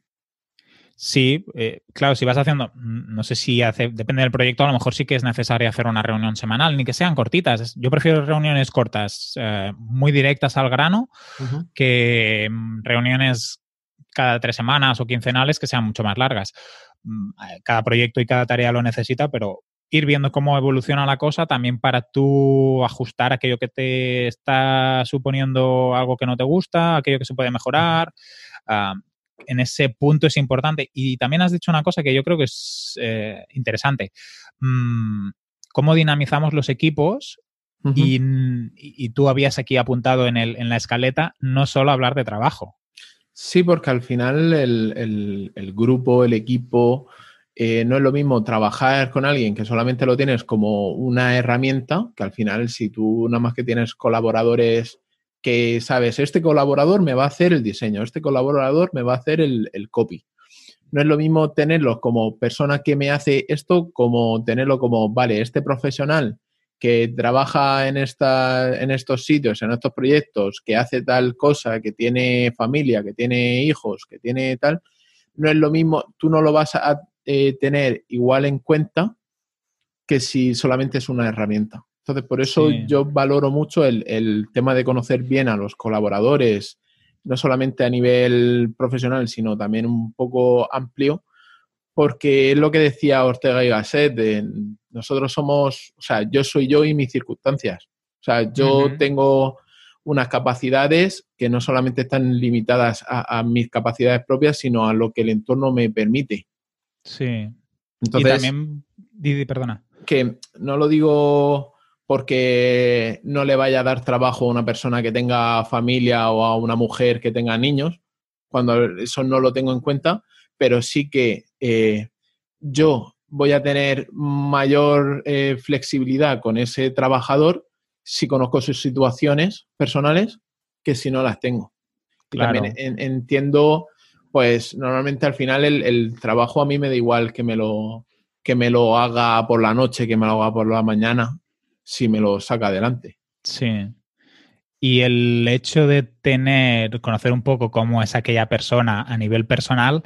Sí, eh, claro, si vas haciendo, no sé si hace, depende del proyecto, a lo mejor sí que es necesario hacer una reunión semanal, ni que sean cortitas. Yo prefiero reuniones cortas, eh, muy directas al grano, que mm, reuniones cada tres semanas o quincenales que sean mucho más largas. Mm, cada proyecto y cada tarea lo necesita, pero ir viendo cómo evoluciona la cosa también para tú ajustar aquello que te está suponiendo algo que no te gusta, aquello que se puede mejorar. Ah, en ese punto es importante. Y también has dicho una cosa que yo creo que es eh, interesante. Mm, ¿Cómo dinamizamos los equipos? y, tú habías aquí apuntado en, el, en, la escaleta no solo hablar de trabajo. Sí, porque al final el, grupo, el equipo, eh, no es lo mismo trabajar con alguien que solamente lo tienes como una herramienta, que al final si tú nada más que tienes colaboradores que sabes, este colaborador me va a hacer el diseño, este colaborador me va a hacer el, copy. No es lo mismo tenerlo como persona que me hace esto, como tenerlo como, vale, este profesional que trabaja en, esta, en estos sitios, en estos proyectos, que hace tal cosa, que tiene familia, que tiene hijos, que tiene tal, no es lo mismo, tú no lo vas a eh, tener igual en cuenta que si solamente es una herramienta. Entonces, por eso yo valoro mucho el, tema de conocer bien a los colaboradores, no solamente a nivel profesional, sino también un poco amplio, porque es lo que decía Ortega y Gasset, nosotros somos, o sea, yo soy yo y mis circunstancias. O sea, yo tengo unas capacidades que no solamente están limitadas a, mis capacidades propias, sino a lo que el entorno me permite. Sí. Entonces, y también, Didi, perdona. Que no lo digo porque no le vaya a dar trabajo a una persona que tenga familia o a una mujer que tenga niños, cuando eso no lo tengo en cuenta, pero sí que eh, yo voy a tener mayor eh, flexibilidad con ese trabajador si conozco sus situaciones personales que si no las tengo. también entiendo, pues normalmente al final el, el, trabajo a mí me da igual que me lo que me lo haga por la noche, que me lo haga por la mañana si me lo saca adelante. Sí. Y el hecho de tener, conocer un poco cómo es aquella persona a nivel personal,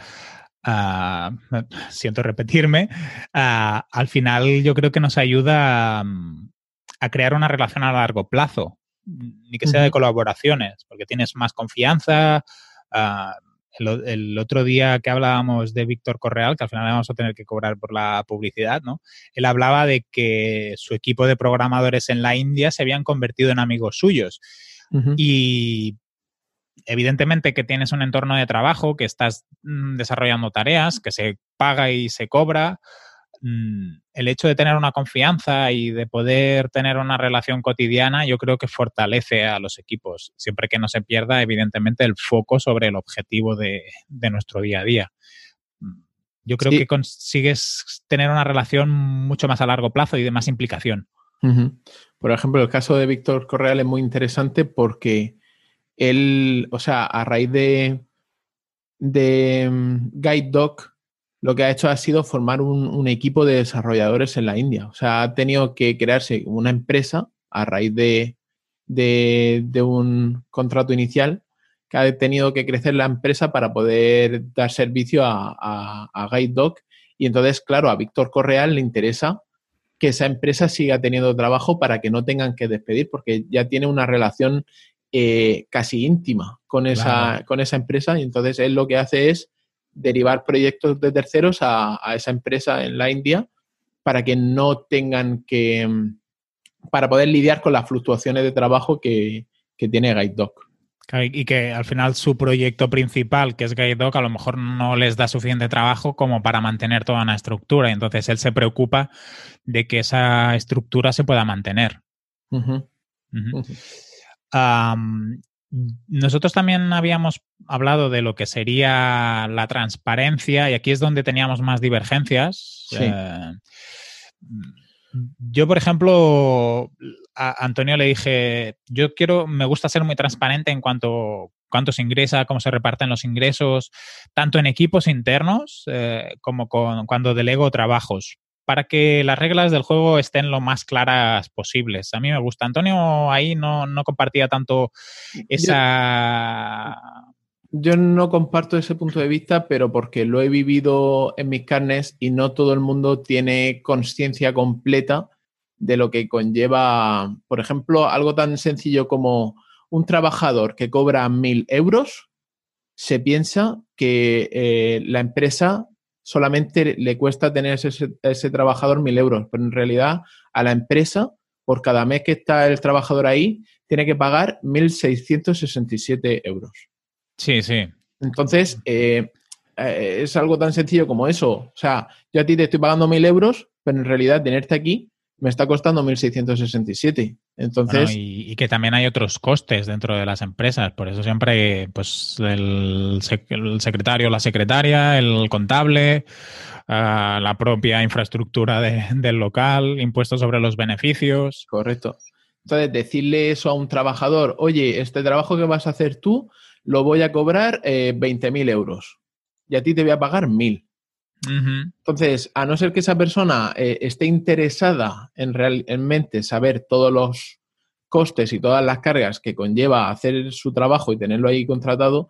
ah, siento repetirme, ah, al final yo creo que nos ayuda a, crear una relación a largo plazo, ni que sea de colaboraciones, porque tienes más confianza, uh, el, otro día que hablábamos de Víctor Correal, que al final vamos a tener que cobrar por la publicidad, ¿no? Él hablaba de que su equipo de programadores en la India se habían convertido en amigos suyos. Y evidentemente que tienes un entorno de trabajo, que estás mm, desarrollando tareas, que se paga y se cobra, el hecho de tener una confianza y de poder tener una relación cotidiana, yo creo que fortalece a los equipos, siempre que no se pierda, evidentemente, el foco sobre el objetivo de, nuestro día a día. Mm, yo creo que consigues tener una relación mucho más a largo plazo y de más implicación. Por ejemplo, el caso de Víctor Correal es muy interesante porque él, o sea, a raíz de, de mm, Guide Doc, lo que ha hecho ha sido formar un, equipo de desarrolladores en la India. O sea, ha tenido que crearse una empresa a raíz de, un contrato inicial que ha tenido que crecer la empresa para poder dar servicio a, a, GuideDoc. Y entonces, claro, a Víctor Correal le interesa que esa empresa siga teniendo trabajo para que no tengan que despedir, porque ya tiene una relación eh, casi íntima con esa, con esa empresa. Y entonces él lo que hace es derivar proyectos de terceros a, esa empresa en la India para que no tengan que, mm, para poder lidiar con las fluctuaciones de trabajo que, que tiene GuideDoc. Y que al final su proyecto principal, que es GuideDoc, a lo mejor no les da suficiente trabajo como para mantener toda una estructura. Entonces él se preocupa de que esa estructura se pueda mantener. Nosotros también habíamos hablado de lo que sería la transparencia y aquí es donde teníamos más divergencias. Eh, yo, por ejemplo, a Antonio le dije, yo quiero, me gusta ser muy transparente en cuanto cuánto se ingresa, cómo se reparten los ingresos, tanto en equipos internos eh, como con, cuando delego trabajos, para que las reglas del juego estén lo más claras posibles. A mí me gusta. Antonio ahí no, no compartía tanto esa... Yo, no comparto ese punto de vista, pero porque lo he vivido en mis carnes y no todo el mundo tiene conciencia completa de lo que conlleva, por ejemplo, algo tan sencillo como un trabajador que cobra mil euros, se piensa que eh, la empresa solamente le cuesta tener ese, ese trabajador mil euros, pero en realidad a la empresa, por cada mes que está el trabajador ahí, tiene que pagar 1.667 euros. Sí, sí. Entonces, eh, eh, es algo tan sencillo como eso. O sea, yo a ti te estoy pagando mil euros, pero en realidad tenerte aquí me está costando 1.667. Entonces... y, que también hay otros costes dentro de las empresas. Por eso siempre pues, el, secretario, la secretaria, el contable, ah, la propia infraestructura del local, impuestos sobre los beneficios. Correcto. Entonces, decirle eso a un trabajador, oye, este trabajo que vas a hacer tú lo voy a cobrar eh, 20.000 euros y a ti te voy a pagar 1.000. Entonces, a no ser que esa persona eh, esté interesada en realmente saber todos los costes y todas las cargas que conlleva hacer su trabajo y tenerlo ahí contratado,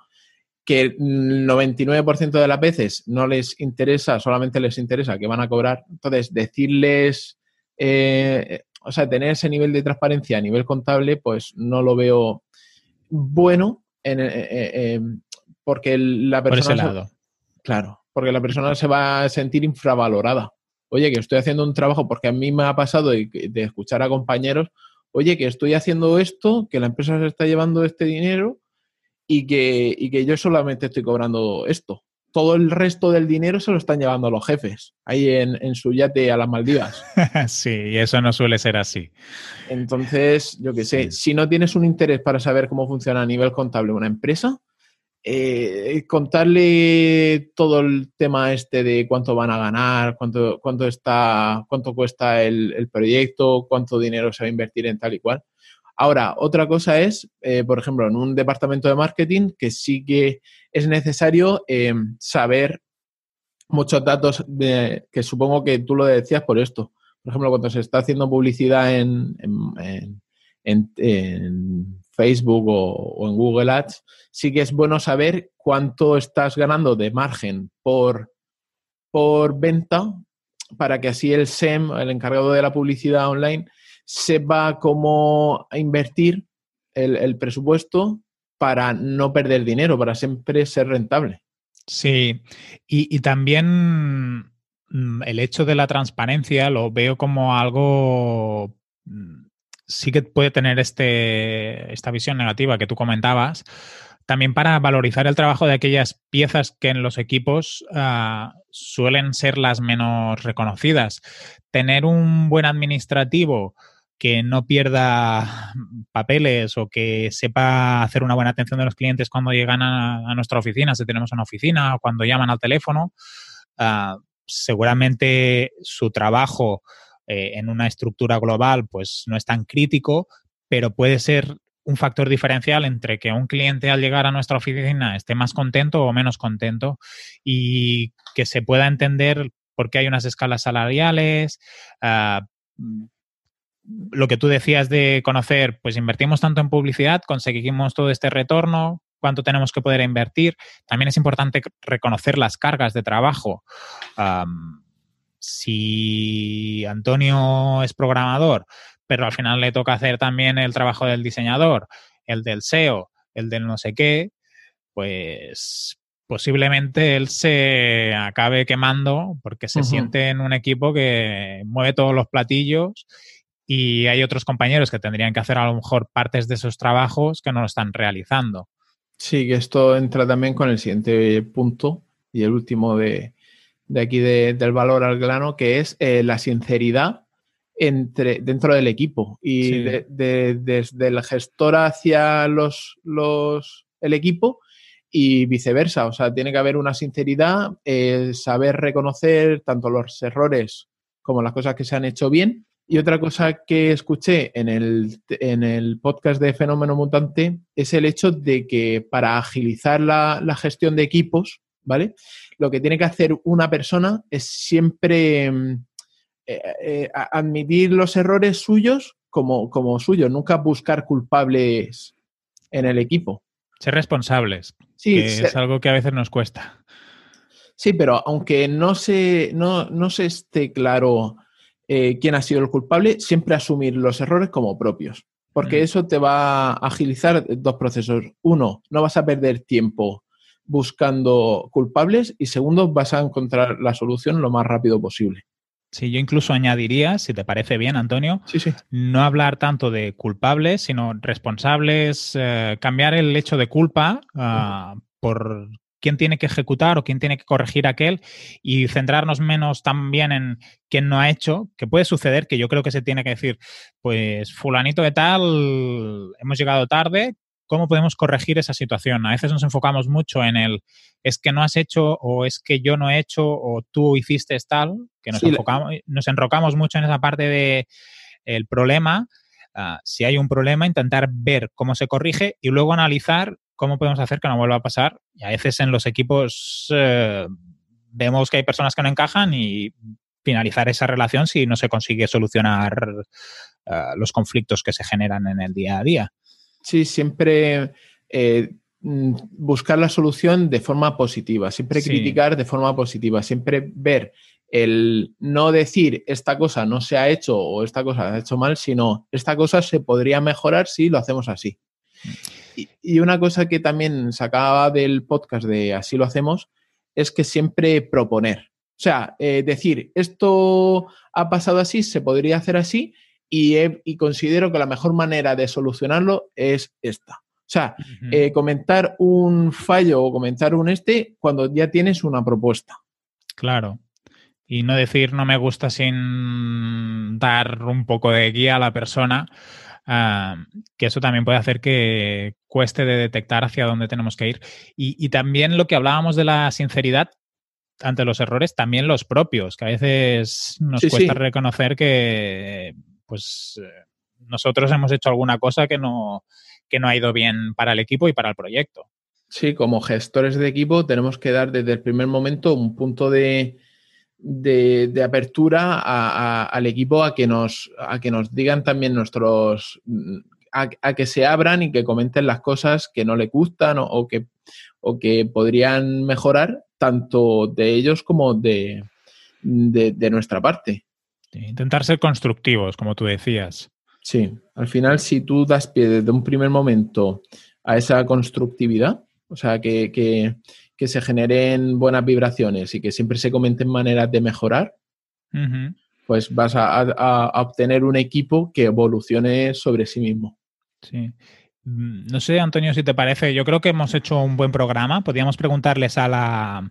que el 99% de las veces no les interesa, solamente les interesa que van a cobrar. Entonces, decirles, eh, o sea, tener ese nivel de transparencia a nivel contable, pues no lo veo bueno en, eh, porque la persona... Por ese lado. Claro, porque la persona se va a sentir infravalorada. Oye, que estoy haciendo un trabajo, porque a mí me ha pasado de, escuchar a compañeros, oye, que estoy haciendo esto, que la empresa se está llevando este dinero y que, que yo solamente estoy cobrando esto. Todo el resto del dinero se lo están llevando los jefes, ahí en, su yate a las Maldivas. sí, y eso no suele ser así. Entonces, yo qué sé, si no tienes un interés para saber cómo funciona a nivel contable una empresa, eh, contarle todo el tema este de cuánto van a ganar, cuánto, cuánto está, cuánto cuesta el, proyecto, cuánto dinero se va a invertir en tal y cual. Ahora, otra cosa es, eh, por ejemplo, en un departamento de marketing, que sí que es necesario eh, saber muchos datos que supongo que tú lo decías por esto. Por ejemplo, cuando se está haciendo publicidad en Facebook o, en Google Ads, sí que es bueno saber cuánto estás ganando de margen por, por venta para que así el SEM, el encargado de la publicidad online, sepa cómo invertir el, presupuesto para no perder dinero, para siempre ser rentable. Sí, y, y, también mm, el hecho de la transparencia lo veo como algo mm, sí que puede tener este, esta visión negativa que tú comentabas, también para valorizar el trabajo de aquellas piezas que en los equipos ah, suelen ser las menos reconocidas. Tener un buen administrativo que no pierda papeles o que sepa hacer una buena atención de los clientes cuando llegan a, nuestra oficina, si tenemos una oficina o cuando llaman al teléfono, ah, seguramente su trabajo eh, en una estructura global pues no es tan crítico, pero puede ser un factor diferencial entre que un cliente al llegar a nuestra oficina esté más contento o menos contento y que se pueda entender por qué hay unas escalas salariales. Ah, lo que tú decías de conocer, pues invertimos tanto en publicidad, conseguimos todo este retorno, cuánto tenemos que poder invertir. También es importante reconocer las cargas de trabajo si Antonio es programador, pero al final le toca hacer también el trabajo del diseñador, el del SEO, el del no sé qué, pues posiblemente él se acabe quemando porque se siente en un equipo que mueve todos los platillos y hay otros compañeros que tendrían que hacer a lo mejor partes de esos trabajos que no lo están realizando. Sí, que esto entra también con el siguiente punto y el último de, aquí del valor al grano, que es eh, la sinceridad entre, dentro del equipo y desde el gestor hacia los, los, el equipo y viceversa. O sea, tiene que haber una sinceridad, eh, saber reconocer tanto los errores como las cosas que se han hecho bien. Y otra cosa que escuché en el, en el podcast de Fenómeno Mutante es el hecho de que para agilizar la, gestión de equipos, ¿vale? Lo que tiene que hacer una persona es siempre mm, eh, eh, admitir los errores suyos como, como suyos, nunca buscar culpables en el equipo. Ser responsables. Sí, es algo que a veces nos cuesta. Sí, pero aunque no se, no, se esté claro eh, quién ha sido el culpable, siempre asumir los errores como propios. Porque mm. eso te va a agilizar dos procesos. Uno, no vas a perder tiempo buscando culpables y segundo, vas a encontrar la solución lo más rápido posible. Sí, yo incluso añadiría, si te parece bien, Antonio, no hablar tanto de culpables, sino responsables, eh, cambiar el hecho de culpa ah, por quién tiene que ejecutar o quién tiene que corregir aquel y centrarnos menos también en quién no ha hecho, que puede suceder que yo creo que se tiene que decir, pues fulanito de tal, hemos llegado tarde, cómo podemos corregir esa situación. A veces nos enfocamos mucho en el es que no has hecho o es que yo no he hecho o tú hiciste tal, que nos, enfocamos, nos enrocamos mucho en esa parte de el problema. Ah, si hay un problema, intentar ver cómo se corrige y luego analizar cómo podemos hacer que no vuelva a pasar. Y a veces en los equipos eh, vemos que hay personas que no encajan y finalizar esa relación si no se consigue solucionar ah, los conflictos que se generan en el día a día. Sí, siempre eh, mm, buscar la solución de forma positiva, siempre criticar de forma positiva, siempre ver el no decir esta cosa no se ha hecho o esta cosa se ha hecho mal, sino esta cosa se podría mejorar si lo hacemos así. Y, una cosa que también sacaba del podcast de Así lo hacemos es que siempre proponer. O sea, eh, decir, esto ha pasado así, se podría hacer así y, considero que la mejor manera de solucionarlo es esta. O sea, eh, comentar un fallo o comentar un este cuando ya tienes una propuesta. Claro. Y no decir no me gusta sin dar un poco de guía a la persona, ah, que eso también puede hacer que cueste de detectar hacia dónde tenemos que ir. Y, también lo que hablábamos de la sinceridad ante los errores, también los propios, que a veces nos cuesta reconocer que pues eh, nosotros hemos hecho alguna cosa que no, que no ha ido bien para el equipo y para el proyecto. Sí, como gestores de equipo tenemos que dar desde el primer momento un punto de, de, apertura al equipo a que, nos, a que nos digan también nuestros... A, que se abran y que comenten las cosas que no le gustan o, que, o que podrían mejorar tanto de ellos como de, de nuestra parte intentar ser constructivos, como tú decías. Sí, al final si tú das pie desde un primer momento a esa constructividad, o sea, que, se generen buenas vibraciones y que siempre se comenten maneras de mejorar, pues vas a, obtener un equipo que evolucione sobre sí mismo. Sí. Mm, no sé, Antonio, si te parece, yo creo que hemos hecho un buen programa. Podríamos preguntarles a la,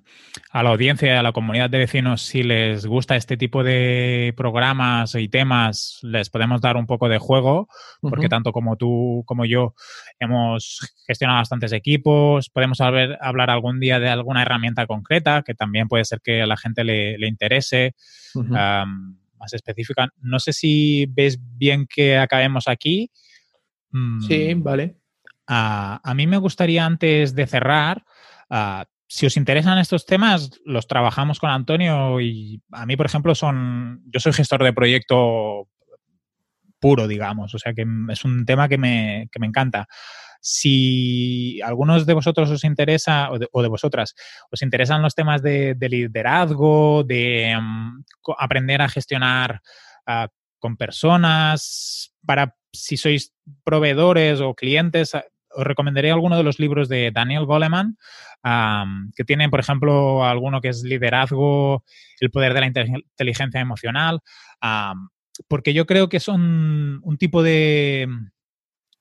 a la audiencia y a la comunidad de vecinos si les gusta este tipo de programas y temas, les podemos dar un poco de juego, porque tanto como tú como yo hemos gestionado bastantes equipos, podemos hablar, algún día de alguna herramienta concreta, que también puede ser que a la gente le, interese. más específica. No sé si ves bien que acabemos aquí. Sí, mm, vale. a mí me gustaría antes de cerrar, si os interesan estos temas, los trabajamos con Antonio y a mí, por ejemplo, son, yo soy gestor de proyecto puro, digamos, o sea que es un tema que me, que me encanta. Si algunos de vosotros os interesa, o de, vosotras, os interesan los temas de, liderazgo, de mm, aprender a gestionar ah, con personas, para si sois proveedores o clientes, ah, os recomendaré alguno de los libros de Daniel Goleman, que tiene, por ejemplo, alguno que es liderazgo, el poder de la inteligencia emocional. porque yo creo que son un tipo de,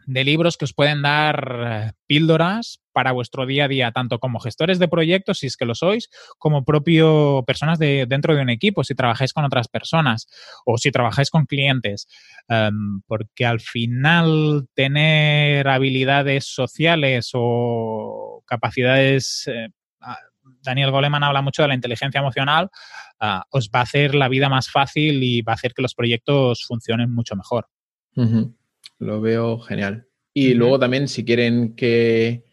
de libros que os pueden dar píldoras para vuestro día a día, tanto como gestores de proyectos, si es que lo sois, como propio personas de, dentro de un equipo, si trabajáis con otras personas o si trabajáis con clientes. Um, porque al final tener habilidades sociales o capacidades... Eh, Daniel Goleman habla mucho de la inteligencia emocional, uh, os va a hacer la vida más fácil y va a hacer que los proyectos funcionen mucho mejor. Lo veo genial. Y luego también, si quieren que,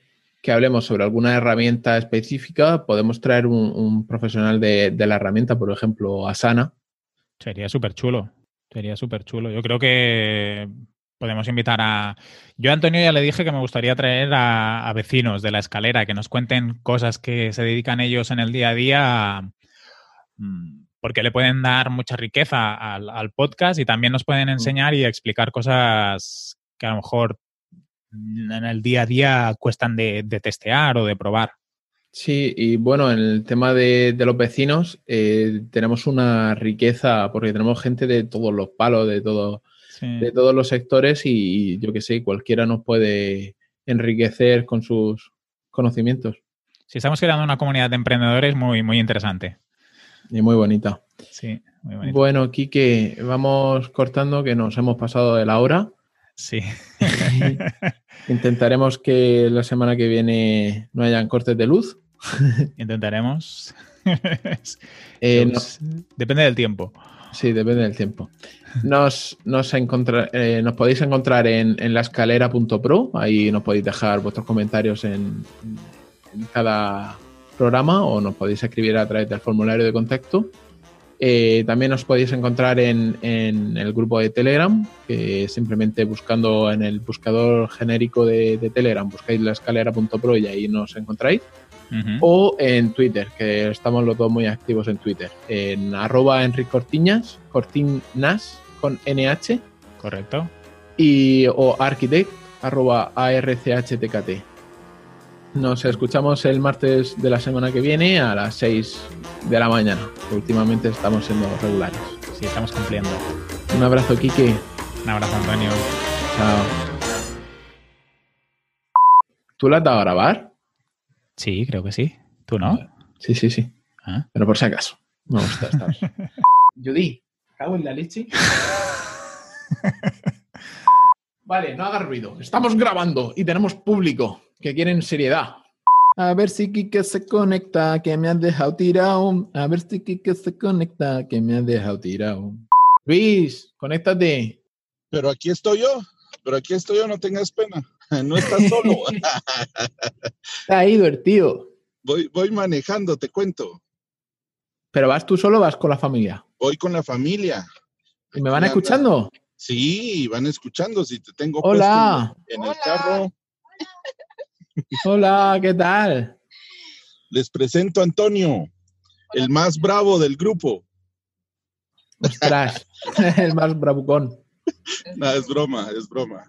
que, hablemos sobre alguna herramienta específica, podemos traer un, un profesional de, de, la herramienta, por ejemplo, Asana. Sería súper chulo. Sería súper chulo. Yo creo que podemos invitar a... Yo a Antonio ya le dije que me gustaría traer a, a, vecinos de la escalera que nos cuenten cosas que se dedican ellos en el día a día mm, porque le pueden dar mucha riqueza al, al, podcast y también nos pueden enseñar y explicar cosas que a lo mejor en el día a día cuestan de, de testear o de probar. Sí, y bueno, en el tema de, de los vecinos eh, tenemos una riqueza porque tenemos gente de todos los palos, de, todo, sí. de todos los sectores y, y yo que sé, cualquiera nos puede enriquecer con sus conocimientos. Sí, estamos creando una comunidad de emprendedores muy, muy interesante. Y muy bonita. Sí, muy bonita. Bueno, Quique, vamos cortando que nos hemos pasado de la hora. Sí. Intentaremos que la semana que viene no hayan cortes de luz. Intentaremos. eh, nos... Depende del tiempo. Sí, depende del tiempo. Nos, nos, eh, nos podéis encontrar en, en laescalera.pro. Ahí nos podéis dejar vuestros comentarios en, en cada programa o nos podéis escribir a través del formulario de contacto. Eh, también os podéis encontrar en, en, el grupo de Telegram, que simplemente buscando en el buscador genérico de, de Telegram, buscáis la escalera.pro y ahí nos encontráis. Uh -huh. O en Twitter, que estamos los dos muy activos en Twitter. En arroba Enric Cortiñas, Cortinas con NH. Correcto. Y o architect, arroba ARCHTKT. Nos escuchamos el martes de la semana que viene a las 6 de la mañana. Últimamente estamos siendo regulares. Sí, estamos cumpliendo. Un abrazo, Kike. Un abrazo, Antonio. Chao. ¿Tú la has dado a grabar? Sí, creo que sí. ¿Tú no? Sí, sí, sí. ¿Ah? Pero por si acaso. Me gusta estar. Judy, cago en la leche. vale, no hagas ruido. Estamos grabando y tenemos público que quieren seriedad. A ver si Kike se conecta, que me has dejado tirado. A ver si Kike se conecta, que me has dejado tirado. Luis, conéctate. Pero aquí estoy yo, pero aquí estoy yo, no tengas pena. No estás solo. Está ha ido el tío. Voy, voy manejando, te cuento. ¿Pero vas tú solo o vas con la familia? Voy con la familia. ¿Y me van escuchando? Sí, van escuchando. Si te tengo Hola. en Hola. el carro. Hola, ¿qué tal? Les presento a Antonio, el más bravo del grupo. Ostras, el más bravucón. No, es broma, es broma.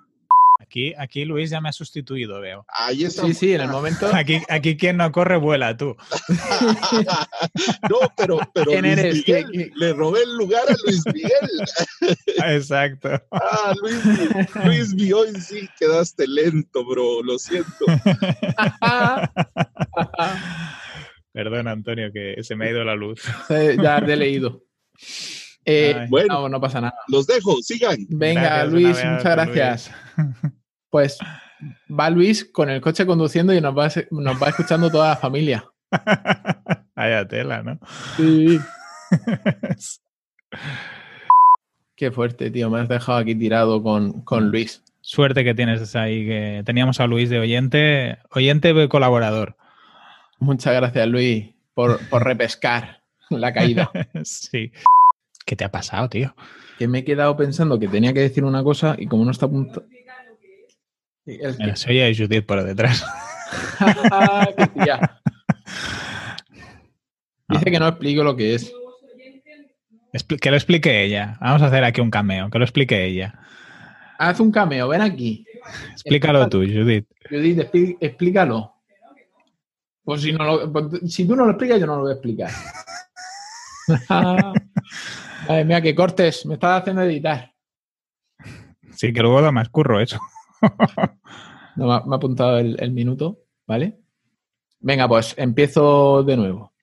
Aquí, aquí Luis ya me ha sustituido, veo. Ahí está. Sí, sí, en el momento. Aquí, aquí quien no corre vuela, tú. no, pero, pero ¿Quién Luis eres? Miguel, ¿Qué- qué? le robé el lugar a Luis Miguel. Exacto. Ah, Luis, Luis hoy sí quedaste lento, bro, lo siento. Perdón, Antonio, que se me ha ido la luz. Sí, ya te he leído. Eh. Bueno, no, no pasa nada. los dejo, sigan. Venga, Gracias, Luis, muchas gracias. Luis. Pues va Luis con el coche conduciendo y nos va, nos va escuchando toda la familia. Vaya tela, ¿no? Sí. Qué fuerte, tío. Me has dejado aquí tirado con, con Luis. Suerte que tienes ahí, que teníamos a Luis de oyente, oyente colaborador. Muchas gracias, Luis, por, por repescar la caída. Sí. ¿Qué te ha pasado, tío? Que me he quedado pensando que tenía que decir una cosa y como no está a punto. El se oye Judith por detrás. Dice que no explico lo que es. Que lo explique ella. Vamos a hacer aquí un cameo, que lo explique ella. Haz un cameo, ven aquí. Explícalo tú, Judith. Judith, explícalo. Pues si, no lo- pues si tú no lo explicas, yo no lo voy a explicar. Ay, mira, que cortes, me estás haciendo editar. Sí, que luego da más curro eso. No, me, ha, apuntado el, el minuto, ¿vale? Venga, pues empiezo de nuevo.